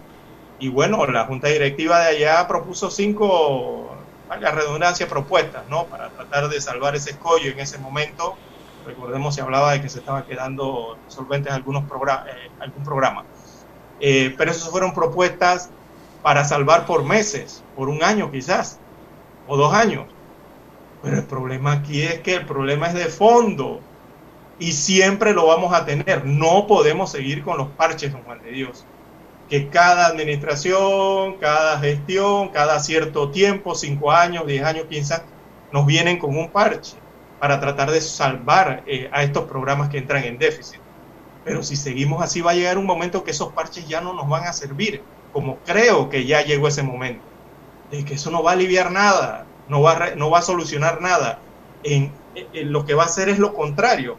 S4: y bueno, la junta directiva de allá propuso cinco, valga redundancia, propuestas, ¿no? Para tratar de salvar ese escollo en ese momento, Recordemos, se hablaba de que se estaba quedando solventes algunos programas, eh, algún programa. Eh, pero esas fueron propuestas para salvar por meses, por un año quizás, o dos años. Pero el problema aquí es que el problema es de fondo y siempre lo vamos a tener. No podemos seguir con los parches, don Juan de Dios. Que cada administración, cada gestión, cada cierto tiempo, cinco años, diez años, quince, nos vienen con un parche para tratar de salvar eh, a estos programas que entran en déficit. Pero si seguimos así va a llegar un momento que esos parches ya no nos van a servir, como creo que ya llegó ese momento, de que eso no va a aliviar nada, no va a, no va a solucionar nada. En, lo que va a hacer es lo contrario.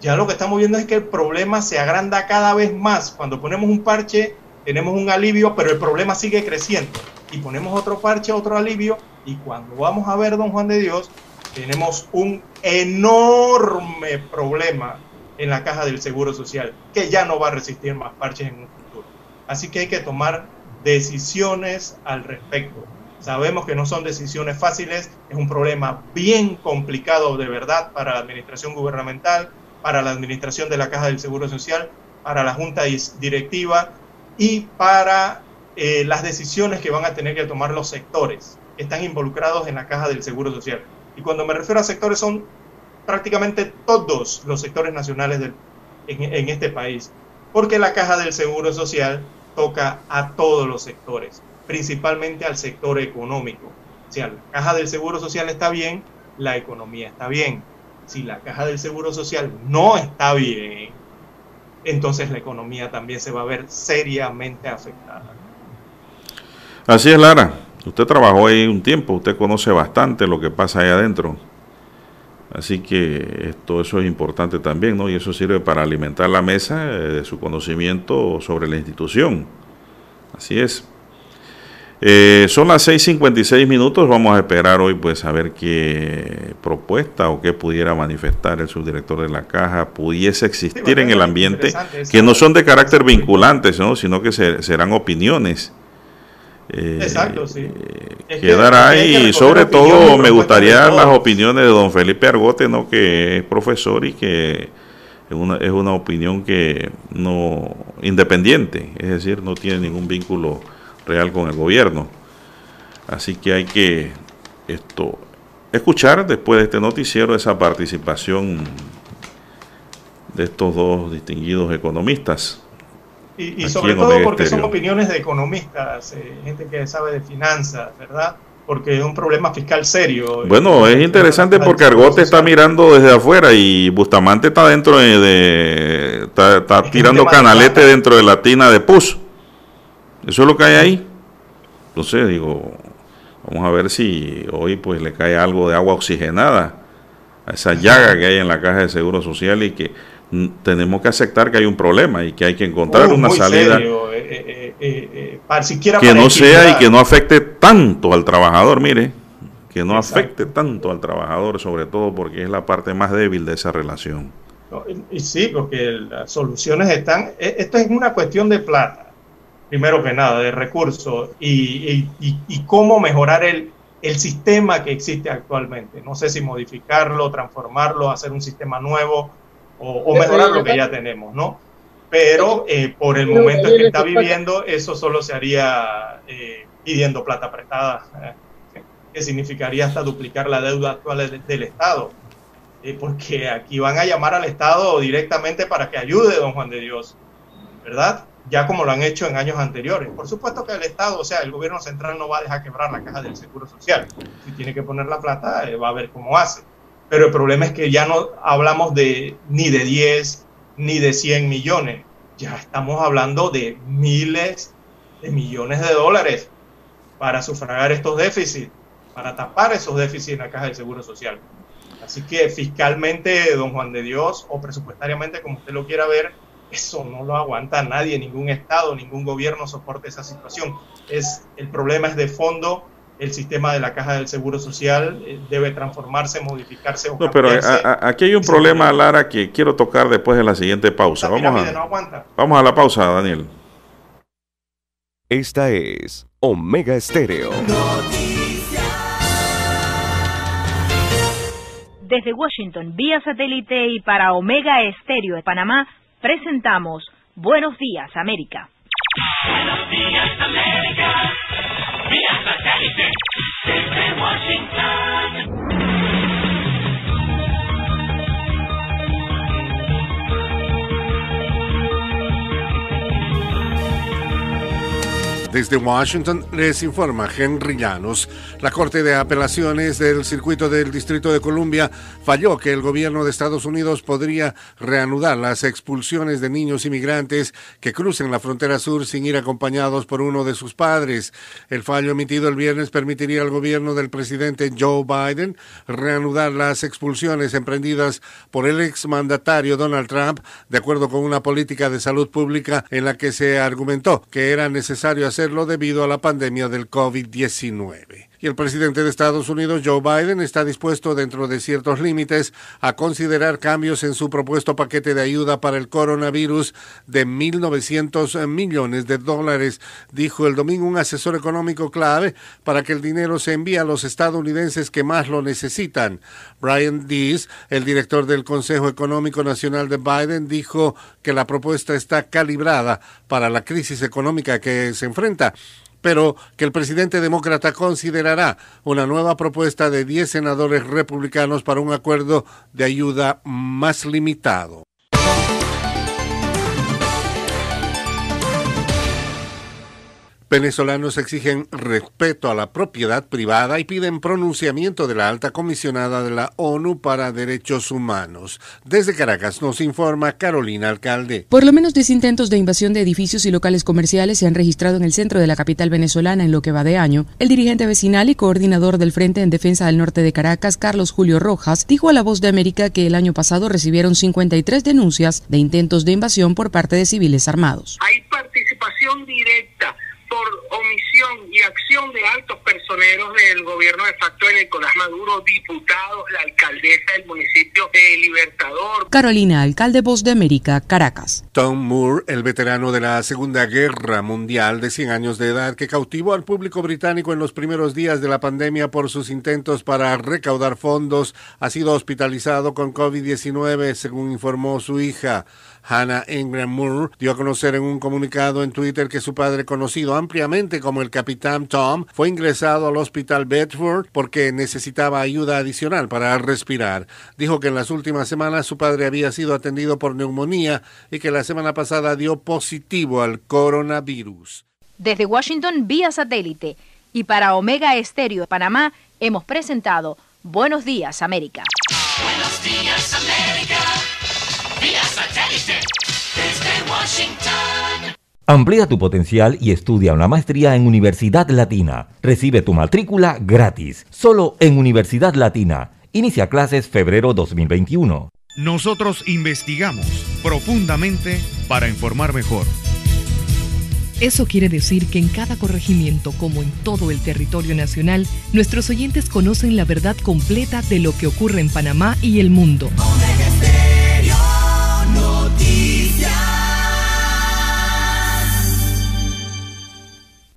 S4: Ya lo que estamos viendo es que el problema se agranda cada vez más. Cuando ponemos un parche, tenemos un alivio, pero el problema sigue creciendo. Y ponemos otro parche, otro alivio, y cuando vamos a ver, don Juan de Dios, tenemos un enorme problema en la caja del Seguro Social, que ya no va a resistir más parches en un futuro. Así que hay que tomar decisiones al respecto. Sabemos que no son decisiones fáciles, es un problema bien complicado de verdad para la administración gubernamental, para la administración de la Caja del Seguro Social, para la Junta Directiva y para eh, las decisiones que van a tener que tomar los sectores que están involucrados en la Caja del Seguro Social. Y cuando me refiero a sectores son prácticamente todos los sectores nacionales del, en, en este país, porque la Caja del Seguro Social toca a todos los sectores principalmente al sector económico. Si la caja del Seguro Social está bien, la economía está bien. Si la caja del Seguro Social no está bien, entonces la economía también se va a ver seriamente afectada.
S1: Así es, Lara. Usted trabajó ahí un tiempo, usted conoce bastante lo que pasa ahí adentro. Así que esto, eso es importante también, ¿no? Y eso sirve para alimentar la mesa de su conocimiento sobre la institución. Así es. Eh, son las 6.56 minutos, vamos a esperar hoy pues a ver qué propuesta o qué pudiera manifestar el subdirector de la caja pudiese existir en el ambiente, que no son de carácter vinculante, ¿no? sino que serán opiniones.
S4: Eh, Exacto, sí.
S1: quedará ahí y sobre todo me gustaría las opiniones de don Felipe Argote, ¿no? que es profesor y que es una, es una opinión que no independiente, es decir, no tiene ningún vínculo real con el gobierno. Así que hay que esto escuchar después de este noticiero esa participación de estos dos distinguidos economistas.
S4: Y, sobre todo porque son opiniones de economistas, eh, gente que sabe de finanzas, ¿verdad? Porque es un problema fiscal serio.
S1: Bueno, es interesante porque Argote está mirando desde afuera y Bustamante está dentro de... está, tirando canalete dentro de la tina de pus. Eso es lo que hay ahí. Entonces digo, vamos a ver si hoy pues le cae algo de agua oxigenada a esa llaga que hay en la caja de seguro social y que tenemos que aceptar que hay un problema y que hay que encontrar una salida eh, eh, eh, que no sea y que no afecte tanto al trabajador, mire, que no afecte tanto al trabajador, sobre todo porque es la parte más débil de esa relación.
S4: Y sí, porque las soluciones están, esto es una cuestión de plata primero que nada, de recursos y, cómo mejorar el, el, sistema que existe actualmente. No sé si modificarlo, transformarlo, hacer un sistema nuevo o, mejorar lo que ya tenemos, ¿no? Pero eh, por el momento en que está viviendo, eso solo se haría eh, pidiendo plata prestada, eh, que significaría hasta duplicar la deuda actual del, Estado. porque aquí van a llamar al Estado directamente para que ayude, don Juan de Dios, ¿verdad? Ya como lo han hecho en años anteriores. Por supuesto que el Estado, o sea, el gobierno central no va a dejar quebrar la caja del Seguro Social. Si tiene que poner la plata, eh, va a ver cómo hace. Pero el problema es que ya no hablamos de ni de 10 ni de 100 millones. Ya estamos hablando de miles de millones de dólares para sufragar estos déficits, para tapar esos déficits en la caja del Seguro Social. Así que fiscalmente, don Juan de Dios, o presupuestariamente, como usted lo quiera ver, eso no lo aguanta nadie, ningún Estado, ningún gobierno soporta esa situación. Es, el problema es de fondo, el sistema de la caja del Seguro Social eh, debe transformarse, modificarse.
S1: no, pero aquí hay un problema, Lara, que quiero tocar después de la siguiente pausa. Vamos a, vamos a la pausa, Daniel.
S3: Esta es Omega Estéreo.
S20: Desde Washington, vía satélite y para Omega Estéreo de Panamá, presentamos Buenos Días, América.
S21: Buenos días, América. Vía satélite. Desde Washington.
S22: Desde Washington les informa Henry Llanos. La Corte de Apelaciones del Circuito del Distrito de Columbia falló que el gobierno de Estados Unidos podría reanudar las expulsiones de niños inmigrantes que crucen la frontera sur sin ir acompañados por uno de sus padres. El fallo emitido el viernes permitiría al gobierno del presidente Joe Biden reanudar las expulsiones emprendidas por el exmandatario Donald Trump, de acuerdo con una política de salud pública en la que se argumentó que era necesario hacer debido a la pandemia del COVID-19 y el presidente de Estados Unidos, Joe Biden, está dispuesto, dentro de ciertos límites, a considerar cambios en su propuesto paquete de ayuda para el coronavirus de 1.900 millones de dólares, dijo el domingo un asesor económico clave para que el dinero se envíe a los estadounidenses que más lo necesitan. Brian Dees, el director del Consejo Económico Nacional de Biden, dijo que la propuesta está calibrada para la crisis económica que se enfrenta pero que el presidente demócrata considerará una nueva propuesta de 10 senadores republicanos para un acuerdo de ayuda más limitado. Venezolanos exigen respeto a la propiedad privada y piden pronunciamiento de la alta comisionada de la ONU para Derechos Humanos. Desde Caracas nos informa Carolina Alcalde.
S23: Por lo menos 10 intentos de invasión de edificios y locales comerciales se han registrado en el centro de la capital venezolana en lo que va de año. El dirigente vecinal y coordinador del Frente en Defensa del Norte de Caracas, Carlos Julio Rojas, dijo a La Voz de América que el año pasado recibieron 53 denuncias de intentos de invasión por parte de civiles armados.
S24: Hay participación directa por omisión y acción de altos personeros del gobierno de facto de Nicolás Maduro, diputados, la alcaldesa del municipio de Libertador.
S23: Carolina, alcalde Voz de América, Caracas.
S22: Tom Moore, el veterano de la Segunda Guerra Mundial de 100 años de edad, que cautivó al público británico en los primeros días de la pandemia por sus intentos para recaudar fondos, ha sido hospitalizado con COVID-19, según informó su hija. Hannah Ingram Moore dio a conocer en un comunicado en Twitter que su padre, conocido ampliamente como el Capitán Tom, fue ingresado al Hospital Bedford porque necesitaba ayuda adicional para respirar. Dijo que en las últimas semanas su padre había sido atendido por neumonía y que la semana pasada dio positivo al coronavirus.
S20: Desde Washington, vía satélite. Y para Omega Estéreo de Panamá, hemos presentado Buenos Días, América.
S21: Buenos días, América.
S5: Amplía tu potencial y estudia una maestría en Universidad Latina. Recibe tu matrícula gratis, solo en Universidad Latina. Inicia clases febrero 2021.
S9: Nosotros investigamos profundamente para informar mejor.
S25: Eso quiere decir que en cada corregimiento, como en todo el territorio nacional, nuestros oyentes conocen la verdad completa de lo que ocurre en Panamá y el mundo.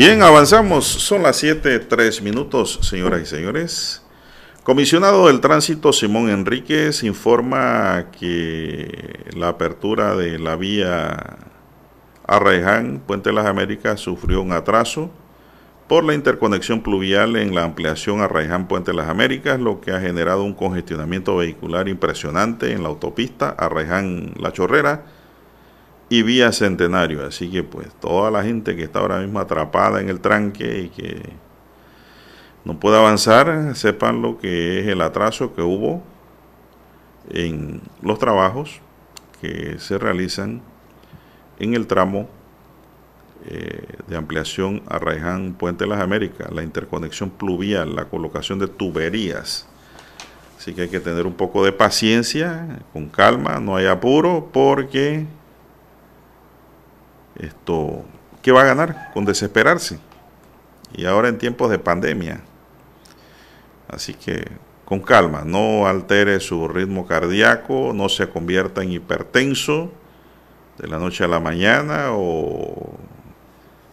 S1: Bien, avanzamos. Son las 7, 3 minutos, señoras y señores. Comisionado del Tránsito Simón Enríquez informa que la apertura de la vía Arraiján, Puente de las Américas, sufrió un atraso por la interconexión pluvial en la ampliación Arraiján, Puente de las Américas, lo que ha generado un congestionamiento vehicular impresionante en la autopista Arraiján La Chorrera y vía Centenario. Así que pues toda la gente que está ahora mismo atrapada en el tranque y que no puede avanzar, sepan lo que es el atraso que hubo en los trabajos que se realizan en el tramo eh, de ampliación a Raiján Puente de las Américas, la interconexión pluvial, la colocación de tuberías. Así que hay que tener un poco de paciencia, con calma, no hay apuro, porque esto, ¿qué va a ganar? Con desesperarse. Y ahora en tiempos de pandemia. Así que con calma, no altere su ritmo cardíaco, no se convierta en hipertenso de la noche a la mañana o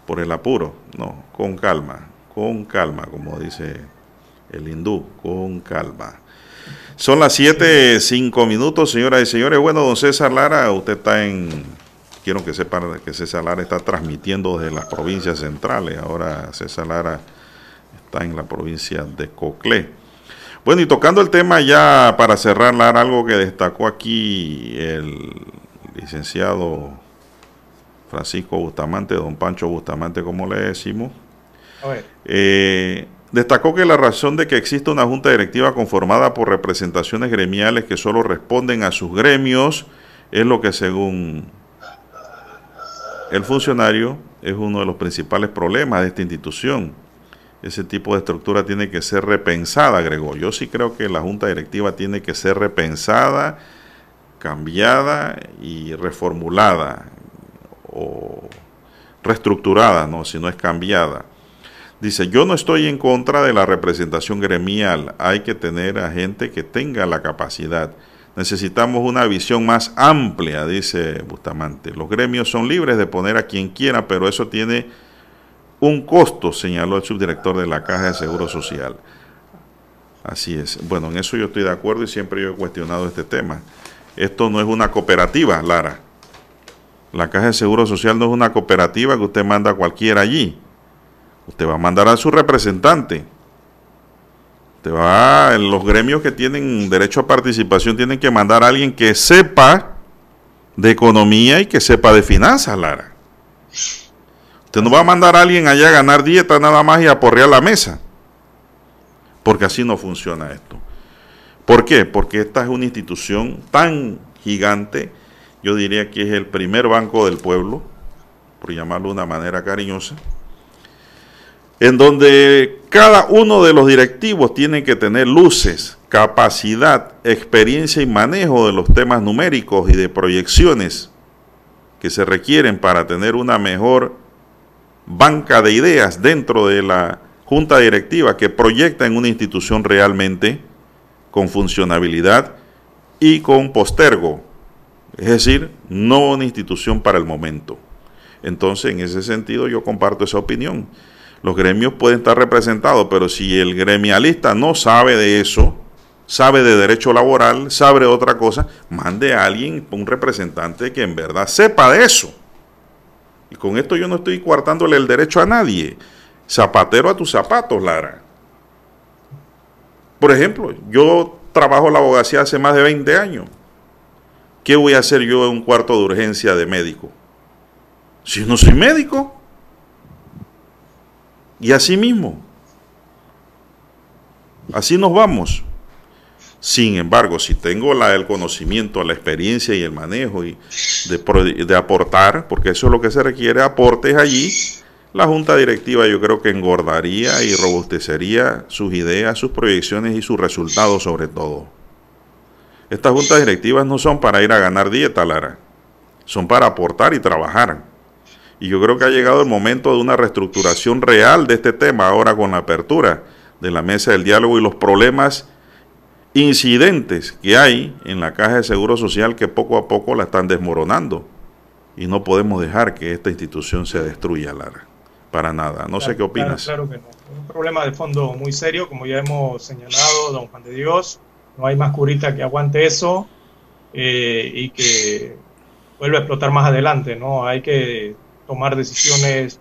S1: por el apuro, no, con calma, con calma, como dice el hindú, con calma. Son las 7, 5 minutos, señoras y señores. Bueno, don César Lara, usted está en, quiero que sepan que César Lara está transmitiendo desde las provincias centrales. Ahora César Lara está en la provincia de Coclé. Bueno, y tocando el tema ya para cerrar, Lara, algo que destacó aquí el licenciado Francisco Bustamante, don Pancho Bustamante, como le decimos, eh, destacó que la razón de que existe una junta directiva conformada por representaciones gremiales que solo responden a sus gremios es lo que según el funcionario es uno de los principales problemas de esta institución. Ese tipo de estructura tiene que ser repensada, agregó. Yo sí creo que la junta directiva tiene que ser repensada, cambiada y reformulada o reestructurada, no, si no es cambiada. Dice, yo no estoy en contra de la representación gremial, hay que tener a gente que tenga la capacidad. Necesitamos una visión más amplia, dice Bustamante. Los gremios son libres de poner a quien quiera, pero eso tiene un costo, señaló el subdirector de la Caja de Seguro Social. Así es. Bueno, en eso yo estoy de acuerdo y siempre yo he cuestionado este tema. Esto no es una cooperativa, Lara. La Caja de Seguro Social no es una cooperativa que usted manda a cualquiera allí. Usted va a mandar a su representante. Usted va, los gremios que tienen derecho a participación tienen que mandar a alguien que sepa de economía y que sepa de finanzas, Lara. Usted no va a mandar a alguien allá a ganar dieta nada más y a porrear la mesa. Porque así no funciona esto. ¿Por qué? Porque esta es una institución tan gigante, yo diría que es el primer banco del pueblo, por llamarlo de una manera cariñosa, en donde cada uno de los directivos tiene que tener luces, capacidad, experiencia y manejo de los temas numéricos y de proyecciones que se requieren para tener una mejor banca de ideas dentro de la junta directiva que proyecta en una institución realmente con funcionabilidad y con postergo, es decir, no una institución para el momento. Entonces, en ese sentido, yo comparto esa opinión. Los gremios pueden estar representados, pero si el gremialista no sabe de eso, sabe de derecho laboral, sabe de otra cosa, mande a alguien, un representante que en verdad sepa de eso. Y con esto yo no estoy coartándole el derecho a nadie. Zapatero a tus zapatos, Lara. Por ejemplo, yo trabajo la abogacía hace más de 20 años. ¿Qué voy a hacer yo en un cuarto de urgencia de médico? Si no soy médico. Y así mismo. Así nos vamos. Sin embargo, si tengo la, el conocimiento, la experiencia y el manejo y de, de aportar, porque eso es lo que se requiere, aportes allí, la junta directiva yo creo que engordaría y robustecería sus ideas, sus proyecciones y sus resultados sobre todo. Estas juntas directivas no son para ir a ganar dieta, Lara. Son para aportar y trabajar. Y yo creo que ha llegado el momento de una reestructuración real de este tema ahora con la apertura de la mesa del diálogo y los problemas incidentes que hay en la caja de seguro social que poco a poco la están desmoronando. Y no podemos dejar que esta institución se destruya, Lara para nada. No sé qué opinas.
S4: Claro, que no. Un problema de fondo muy serio, como ya hemos señalado, don Juan de Dios. No hay más curita que aguante eso eh, y que vuelva a explotar más adelante. No hay que tomar decisiones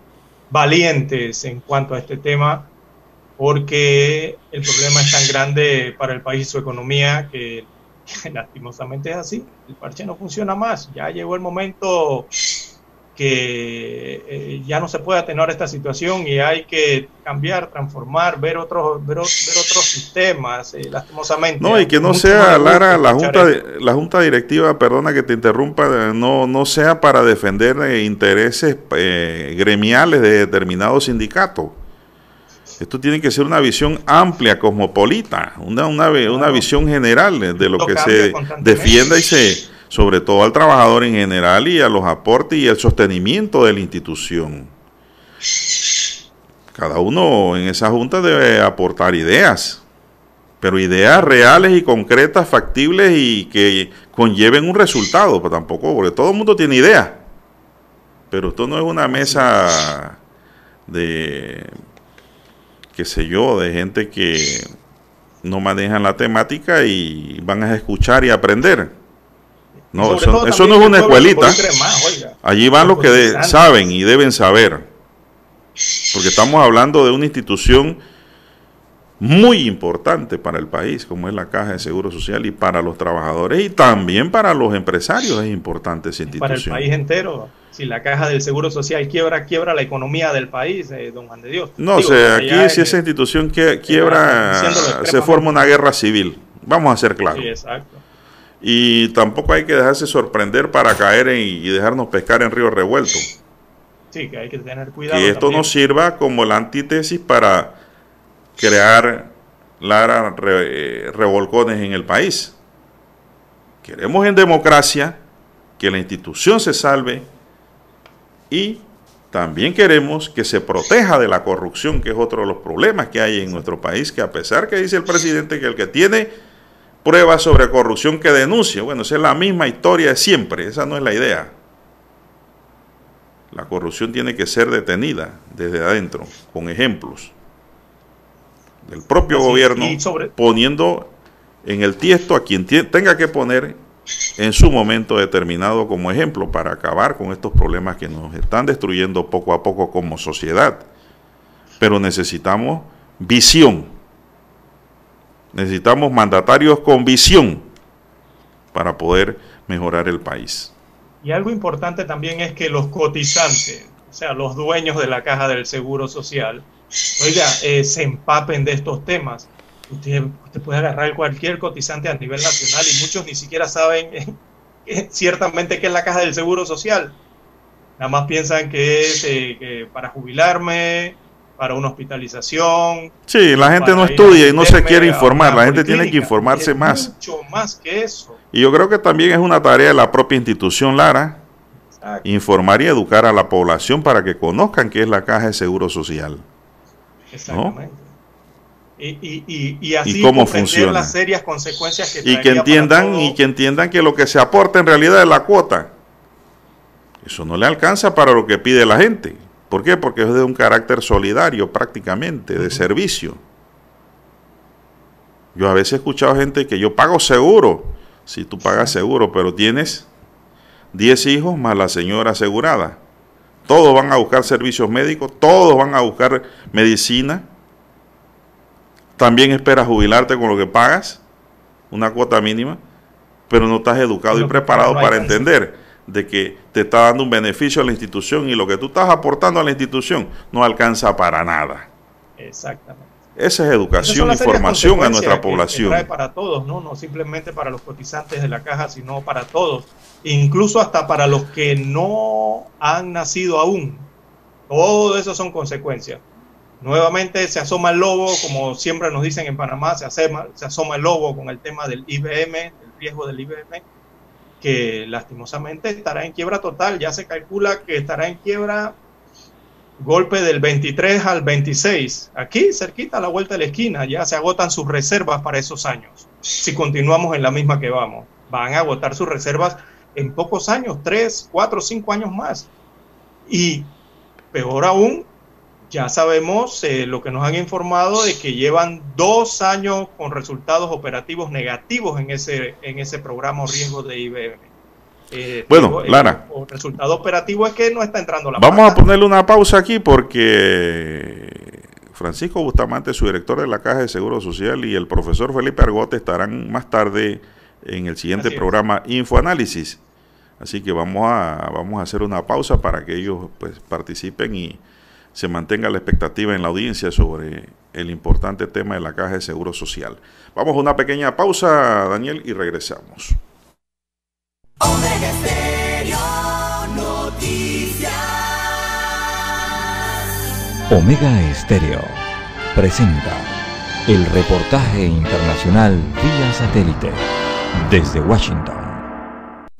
S4: valientes en cuanto a este tema, porque el problema es tan grande para el país y su economía que lastimosamente es así. El parche no funciona más. Ya llegó el momento que eh, ya no se puede atenuar esta situación y hay que cambiar, transformar, ver otros ver, otros sistemas, eh, lastimosamente.
S1: No, y que no sea, Lara, la junta,
S4: esto.
S1: la junta directiva, perdona que te interrumpa, no, no sea para defender eh, intereses eh, gremiales de determinados sindicatos. Esto tiene que ser una visión amplia, cosmopolita, una, una, una visión general de lo que se defienda y se, sobre todo al trabajador en general y a los aportes y el sostenimiento de la institución. Cada uno en esa junta debe aportar ideas, pero ideas reales y concretas, factibles y que conlleven un resultado, pero tampoco, porque todo el mundo tiene ideas. Pero esto no es una mesa de, qué sé yo, de gente que no manejan la temática y van a escuchar y aprender. No, eso, eso no es una escuelita.
S4: más.
S1: Allí van los que de- saben y deben saber. Porque estamos hablando de una institución muy importante para el país, como es la Caja de Seguro Social, y para los trabajadores y también para los empresarios es importante esa
S4: para el
S1: institución.
S4: país entero. Si la caja del Seguro Social quiebra, quiebra la economía del país, eh, don Juan de Dios.
S1: No
S4: Digo,
S1: sé,
S4: allá
S1: aquí si esa institución que quiebra, se forma una guerra civil. Vamos a ser claros.
S4: Sí, exacto.
S1: Y tampoco hay que dejarse sorprender para caer en- y dejarnos pescar en río revuelto.
S4: Sí, que hay que tener cuidado.
S1: que esto nos sirva como la antítesis para crear Lara, re- eh, revolcones en el país. Queremos en democracia que la institución se salve y también queremos que se proteja de la corrupción, que es otro de los problemas que hay en nuestro país, que a pesar que dice el presidente que el que tiene pruebas sobre corrupción que denuncie, bueno, esa es la misma historia de siempre, esa no es la idea. La corrupción tiene que ser detenida desde adentro, con ejemplos del propio
S4: Así
S1: gobierno,
S4: sobre-
S1: poniendo en el tiesto a quien tenga que poner en su momento determinado como ejemplo para acabar con estos problemas que nos están destruyendo poco a poco como sociedad. Pero necesitamos visión. Necesitamos mandatarios con visión para poder mejorar el país.
S4: Y algo importante también es que los cotizantes, o sea, los dueños de la caja del Seguro Social, oiga, eh, se empapen de estos temas. Usted, usted puede agarrar cualquier cotizante a nivel nacional y muchos ni siquiera saben eh, ciertamente qué es la caja del Seguro Social. Nada más piensan que es eh, para jubilarme, para una hospitalización.
S1: Sí, la gente no estudia y no se quiere informar, la gente tiene que informarse
S4: Es
S1: más.
S4: Mucho más que eso.
S1: Y yo creo que también es una tarea de la propia institución Lara,
S4: Exacto.
S1: informar y educar a la población para que conozcan qué es la caja de seguro social.
S4: Exactamente. Y, y, y, y así
S1: Y cómo funciona.
S4: las serias consecuencias que
S1: Y que entiendan y que entiendan que lo que se aporta en realidad es la cuota. Eso no le alcanza para lo que pide la gente. ¿Por qué? Porque es de un carácter solidario prácticamente, de servicio. Yo a veces he escuchado gente que yo pago seguro. Si tú pagas seguro, pero tienes 10 hijos más la señora asegurada. Todos van a buscar servicios médicos, todos van a buscar medicina. También esperas jubilarte con lo que pagas, una cuota mínima, pero no estás educado y preparado
S4: no
S1: para entender de que te está dando un beneficio a la institución y lo que tú estás aportando a la institución no alcanza para nada.
S4: Exactamente.
S1: Esa es educación y formación a nuestra
S4: que- que
S1: población.
S4: trae para todos, ¿no? no simplemente para los cotizantes de la caja, sino para todos, incluso hasta para los que no han nacido aún. Todo eso son consecuencias. Nuevamente se asoma el lobo, como siempre nos dicen en Panamá, se asoma, se asoma el lobo con el tema del IBM, el riesgo del IBM, que lastimosamente estará en quiebra total. Ya se calcula que estará en quiebra golpe del 23 al 26. Aquí, cerquita, a la vuelta de la esquina, ya se agotan sus reservas para esos años. Si continuamos en la misma que vamos, van a agotar sus reservas en pocos años, 3, 4, 5 años más. Y peor aún, ya sabemos eh, lo que nos han informado de que llevan dos años con resultados operativos negativos en ese, en ese programa riesgo de IBM. Eh,
S1: Bueno,
S4: digo, el-
S1: Lara.
S4: El, resultado operativo es que no está entrando la
S1: Vamos a ponerle una pausa aquí porque Francisco Bustamante, su director de la Caja de Seguro Social, y el profesor Felipe Argote estarán más tarde en el siguiente programa Infoanálisis. Así que vamos a, vamos a hacer una pausa para que ellos pues, participen y se mantenga la expectativa en la audiencia sobre el importante tema de la caja de seguro social. Vamos a una pequeña pausa, Daniel, y regresamos.
S6: Omega Estéreo Noticias.
S5: Omega Estéreo presenta el reportaje internacional vía satélite desde Washington.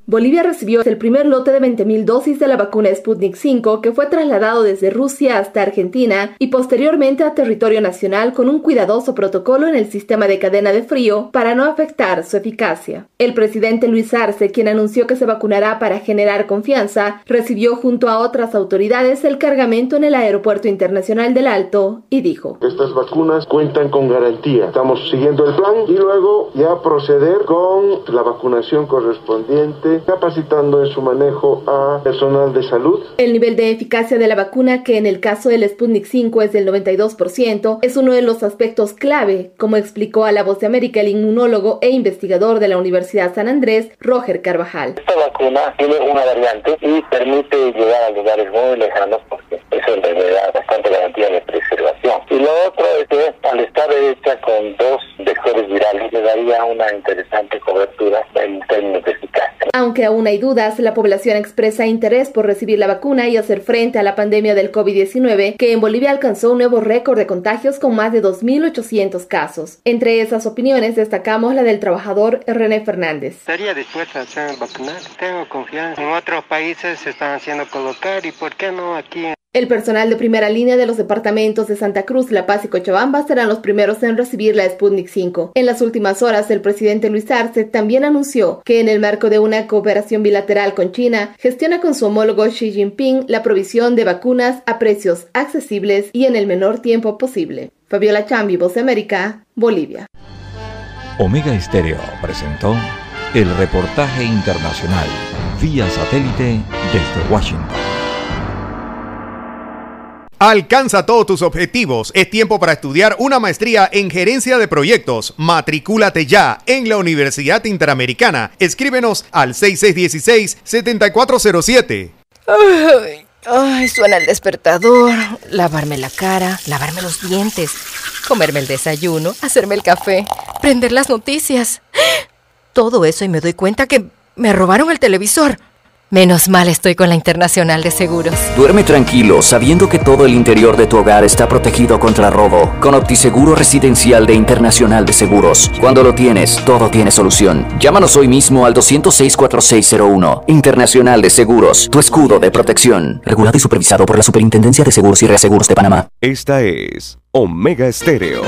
S26: Bolivia recibió el primer lote de 20.000 dosis de la vacuna Sputnik 5 que fue trasladado desde Rusia hasta Argentina y posteriormente a territorio nacional con un cuidadoso protocolo en el sistema de cadena de frío para no afectar su eficacia. El presidente Luis Arce, quien anunció que se vacunará para generar confianza, recibió junto a otras autoridades el cargamento en el Aeropuerto Internacional del Alto y dijo:
S27: Estas vacunas cuentan con garantía. Estamos siguiendo el plan y luego ya proceder con la vacunación correspondiente capacitando en su manejo a personal de salud.
S26: El nivel de eficacia de la vacuna, que en el caso del Sputnik 5 es del 92%, es uno de los aspectos clave, como explicó a La Voz de América el inmunólogo e investigador de la Universidad San Andrés, Roger Carvajal.
S28: Esta vacuna tiene una variante y permite llegar a lugares muy lejanos porque eso le da bastante garantía de preservación. Y lo otro es que al estar hecha con dos vectores virales le daría una interesante cobertura en términos de eficacia.
S26: Aunque aún hay dudas, la población expresa interés por recibir la vacuna y hacer frente a la pandemia del COVID-19, que en Bolivia alcanzó un nuevo récord de contagios con más de 2.800 casos. Entre esas opiniones destacamos la del trabajador René Fernández.
S29: Estaría dispuesta a hacer vacunar. Tengo confianza. En otros países se están haciendo colocar y por qué no aquí.
S26: El personal de primera línea de los departamentos de Santa Cruz, La Paz y Cochabamba serán los primeros en recibir la Sputnik 5. En las últimas horas, el presidente Luis Arce también anunció que en el marco de una cooperación bilateral con China, gestiona con su homólogo Xi Jinping la provisión de vacunas a precios accesibles y en el menor tiempo posible. Fabiola Chambi, Voz de América, Bolivia.
S5: Omega Estéreo presentó el reportaje internacional vía satélite desde Washington.
S9: Alcanza todos tus objetivos. Es tiempo para estudiar una maestría en gerencia de proyectos. Matricúlate ya en la Universidad Interamericana. Escríbenos al 6616-7407.
S30: Ay, suena el despertador. Lavarme la cara, lavarme los dientes, comerme el desayuno, hacerme el café, prender las noticias. Todo eso y me doy cuenta que me robaron el televisor. Menos mal estoy con la Internacional de Seguros.
S31: Duerme tranquilo sabiendo que todo el interior de tu hogar está protegido contra robo. Con OptiSeguro Residencial de Internacional de Seguros. Cuando lo tienes, todo tiene solución. Llámanos hoy mismo al 206-4601. Internacional de Seguros, tu escudo de protección. Regulado y supervisado por la Superintendencia de Seguros y Reaseguros de Panamá.
S3: Esta es Omega Estéreo.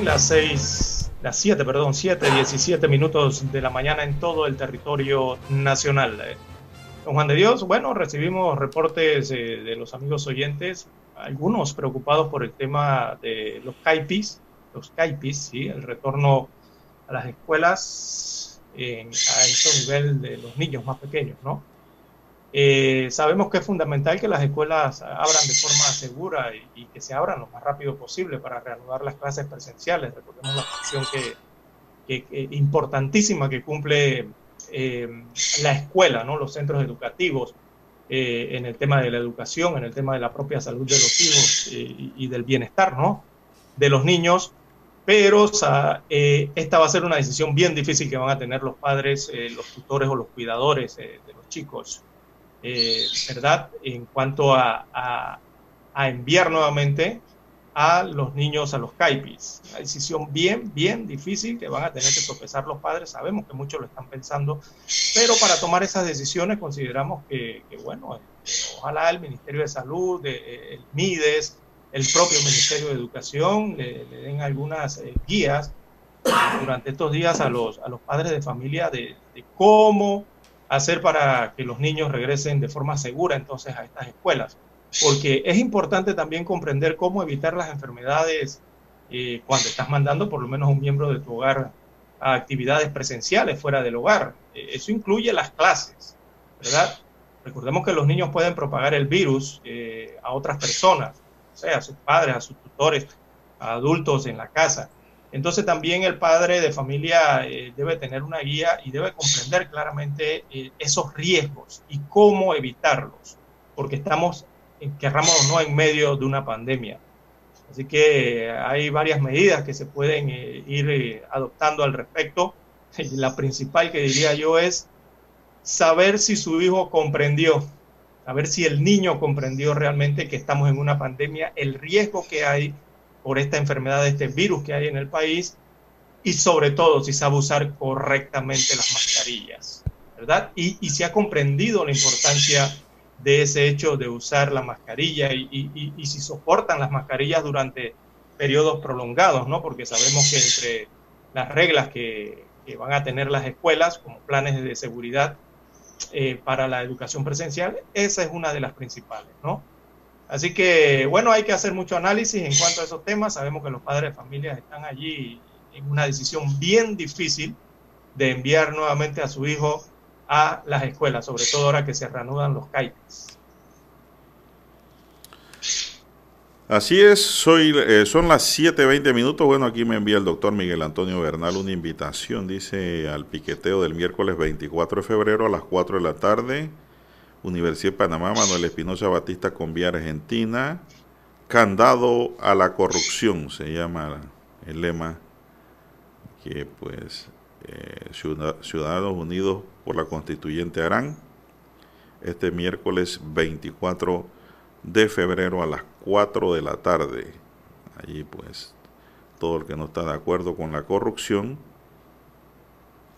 S4: Las seis, las siete, perdón, siete, diecisiete minutos de la mañana en todo el territorio nacional. Eh, Don Juan de Dios, bueno, recibimos reportes eh, de los amigos oyentes, algunos preocupados por el tema de los CAIPIS, los CAIPIS, ¿sí? el retorno a las escuelas en- a ese nivel de los niños más pequeños, ¿no? Eh, sabemos que es fundamental que las escuelas abran de forma segura y, que se abran lo más rápido posible para reanudar las clases presenciales. Recordemos la función que, importantísima que cumple eh, la escuela, ¿no? los centros educativos, eh, en el tema de la educación, en el tema de la propia salud de los hijos eh, y, del bienestar ¿no? de los niños. Pero esta va a ser una decisión bien difícil que van a tener los padres, los tutores o los cuidadores de los chicos. Eh, ¿verdad? En cuanto a, a- enviar nuevamente a los niños a los CAIPIS. Una decisión bien, bien difícil que van a tener que sopesar los padres. Sabemos que muchos lo están pensando, pero para tomar esas decisiones consideramos que, que, bueno, eh, ojalá el Ministerio de Salud, eh, el MIDES, el propio Ministerio de Educación le, den algunas eh, guías durante estos días a los, a los padres de familia de cómo hacer para que los niños regresen de forma segura entonces a estas escuelas. Porque es importante también comprender cómo evitar las enfermedades eh, cuando estás mandando por lo menos un miembro de tu hogar a actividades presenciales fuera del hogar. Eh, eso incluye las clases, ¿verdad? Recordemos que los niños pueden propagar el virus eh, a otras personas, o sea, a sus padres, a sus tutores, a adultos en la casa. Entonces también el padre de familia eh, debe tener una guía y debe comprender claramente eh, esos riesgos y cómo evitarlos, porque estamos, querramos o no, en medio de una pandemia. Así que hay varias medidas que se pueden ir adoptando al respecto. La principal que diría yo es saber si su hijo comprendió, saber si el niño comprendió realmente que estamos en una pandemia, el riesgo que hay por esta enfermedad, este virus que hay en el país, y sobre todo si sabe usar correctamente las mascarillas, ¿verdad? Y, si ha comprendido la importancia de ese hecho de usar la mascarilla y, si soportan las mascarillas durante periodos prolongados, ¿no? Porque sabemos que entre las reglas que, que van a tener las escuelas como planes de seguridad eh, para la educación presencial, esa es una de las principales, ¿no? Así que, bueno, hay que hacer mucho análisis en cuanto a esos temas. Sabemos que los padres de familias están allí en una decisión bien difícil de enviar nuevamente a su hijo a las escuelas, sobre todo ahora que se reanudan los CAITES.
S1: Así es, soy, eh, son las 7.20 minutos. Bueno, aquí me envía el doctor Miguel Antonio Bernal una invitación, dice, al piqueteo del miércoles 24 de febrero a las 4 de la tarde. Universidad de Panamá, Manuel Espinosa Batista con Vía Argentina. Candado a la corrupción, se llama el lema que pues eh, Ciudadanos Unidos por la Constituyente harán este miércoles 24 de febrero a las 4 de la tarde. Allí pues todo el que no está de acuerdo con la corrupción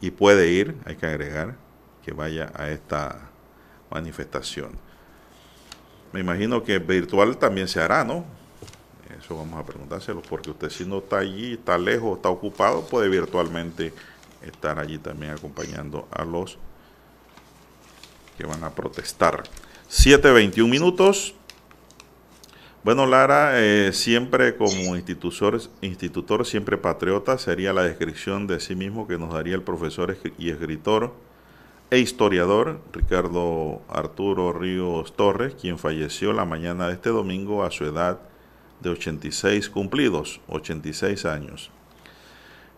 S1: y puede ir, hay que agregar, que vaya a esta manifestación. Me imagino que virtual también se hará, ¿no? Eso vamos a preguntárselo, porque usted si no está allí, está lejos, está ocupado, puede virtualmente estar allí también acompañando a los que van a protestar. 7.21 minutos. Bueno, Lara, eh, siempre como institutor, institutor, siempre patriota, sería la descripción de sí mismo que nos daría el profesor y escritor e historiador Ricardo Arturo Ríos Torres, quien falleció la mañana de este domingo a su edad de 86 cumplidos, 86 años.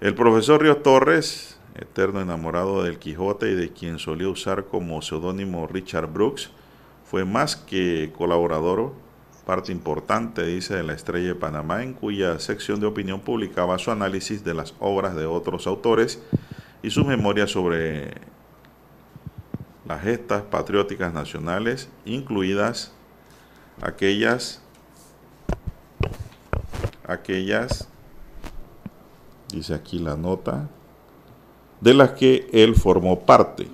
S1: El profesor Ríos Torres, eterno enamorado del Quijote y de quien solía usar como seudónimo Richard Brooks, fue más que colaborador parte importante, dice, de la Estrella de Panamá, en cuya sección de opinión publicaba su análisis de las obras de otros autores y sus memorias sobre las gestas patrióticas nacionales, incluidas aquellas, aquellas, dice aquí la nota, de las que él formó parte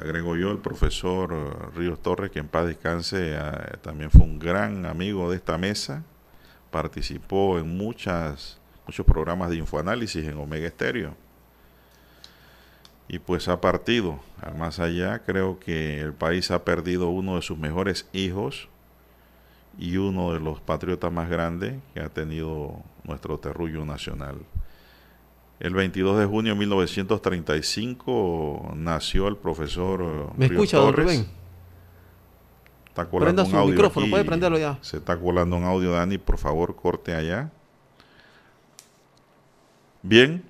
S1: agrego yo, el profesor Ríos Torres, que en paz descanse, eh, también fue un gran amigo de esta mesa, participó en muchas, muchos programas de infoanálisis en Omega Estéreo. Y pues ha partido al más allá, creo que el país ha perdido uno de sus mejores hijos y uno de los patriotas más grandes que ha tenido nuestro terrullo nacional. El 22 de junio de 1935 nació el profesor eh,
S32: ¿Me escucha, don Rubén?
S1: Está colando
S32: Prenda un audio micrófono, puede prenderlo ya.
S1: Se está colando un audio, Dani, por favor, corte allá. Bien,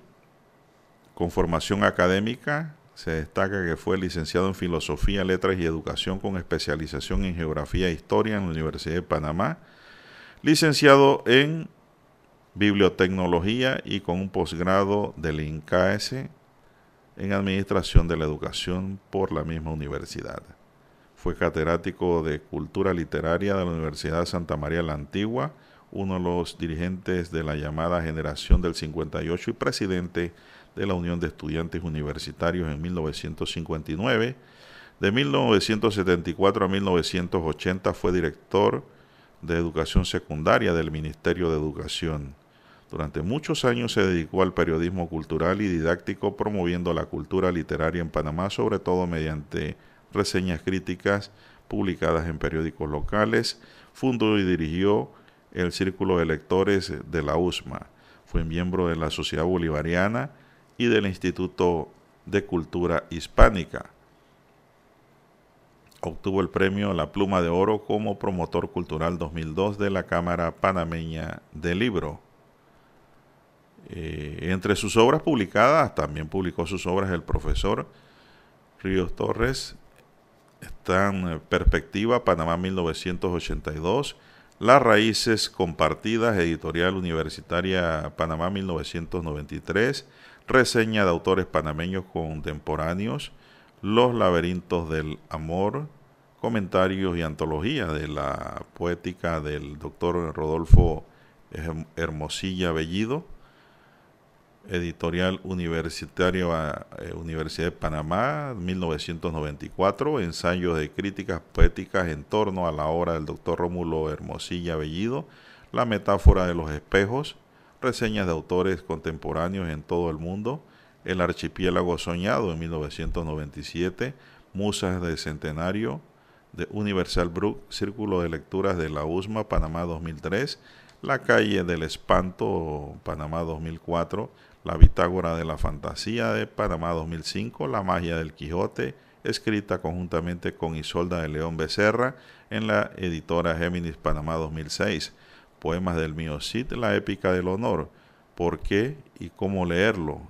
S1: con formación académica, se destaca que fue licenciado en Filosofía, Letras y Educación con especialización en Geografía e Historia en la Universidad de Panamá, licenciado en bibliotecnología y con un posgrado del INCAES en Administración de la Educación por la misma universidad. Fue catedrático de Cultura Literaria de la Universidad de Santa María la Antigua, uno de los dirigentes de la llamada Generación del 58 y presidente de la Unión de Estudiantes Universitarios en 1959. De 1974 a 1980 fue director de Educación Secundaria del Ministerio de Educación. Durante muchos años se dedicó al periodismo cultural y didáctico promoviendo la cultura literaria en Panamá, sobre todo mediante reseñas críticas publicadas en periódicos locales. Fundó y dirigió el Círculo de Lectores de la USMA. Fue miembro de la Sociedad Bolivariana y del Instituto de Cultura Hispánica. obtuvo el premio La Pluma de Oro como promotor cultural 2002 de la Cámara Panameña del Libro. Eh, entre sus obras publicadas, también publicó sus obras el profesor Ríos Torres, están Perspectiva Panamá 1982, Las Raíces Compartidas, Editorial Universitaria Panamá 1993, Reseña de autores panameños contemporáneos, Los laberintos del amor, comentarios y antología de la poética del doctor Rodolfo Hermosilla Bellido, Editorial Universitario eh, Universidad de Panamá, 1994, ensayos de críticas poéticas en torno a la obra del doctor Rómulo Hermosilla Bellido, La metáfora de los espejos, reseñas de autores contemporáneos en todo el mundo, El archipiélago soñado en 1997, Musas de Centenario, de Universal Brook, Círculo de Lecturas de la USMA, Panamá 2003, La calle del espanto, Panamá 2004, La bitágora de la fantasía de Panamá 2005, La magia del Quijote, escrita conjuntamente con Isolda de León Becerra en la editora Géminis Panamá 2006, Poemas del Mío Cid, La épica del honor, ¿Por qué y cómo leerlo?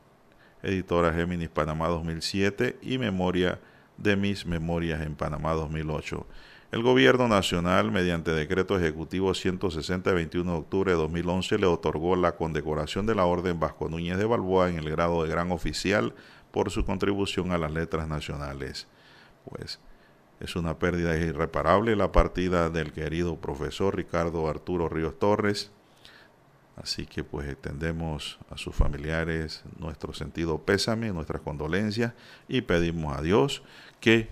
S1: Editora Géminis Panamá 2007 y Memoria de mis memorias en Panamá 2008. El gobierno nacional, mediante decreto ejecutivo 160 21 de octubre de 2011, le otorgó la condecoración de la Orden Vasco Núñez de Balboa en el grado de gran oficial por su contribución a las letras nacionales. Pues es una pérdida irreparable la partida del querido profesor Ricardo Arturo Ríos Torres. Así que pues extendemos a sus familiares nuestro sentido pésame, nuestras condolencias y pedimos a Dios que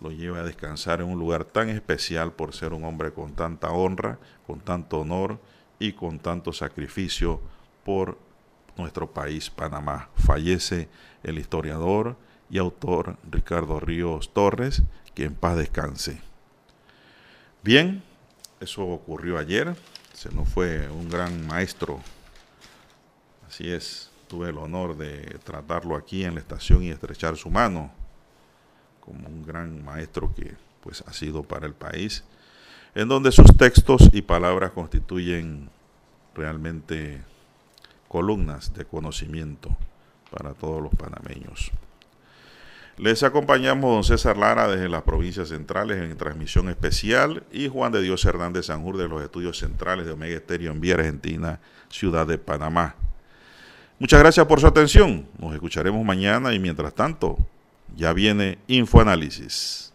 S1: lo lleve a descansar en un lugar tan especial por ser un hombre con tanta honra, con tanto honor y con tanto sacrificio por nuestro país, Panamá. Fallece el historiador y autor Ricardo Ríos Torres, que en paz descanse. Bien, eso ocurrió ayer, se nos fue un gran maestro, así es, tuve el honor de tratarlo aquí en la estación y estrechar su mano como un gran maestro que pues ha sido para el país, en donde sus textos y palabras constituyen realmente columnas de conocimiento para todos los panameños. Les acompañamos don César Lara desde las provincias centrales en transmisión especial y Juan de Dios Hernández Sanjur de los estudios centrales de Omega Estéreo en Vía Argentina, ciudad de Panamá. Muchas gracias por su atención. Nos escucharemos mañana y mientras tanto, ya viene Infoanálisis.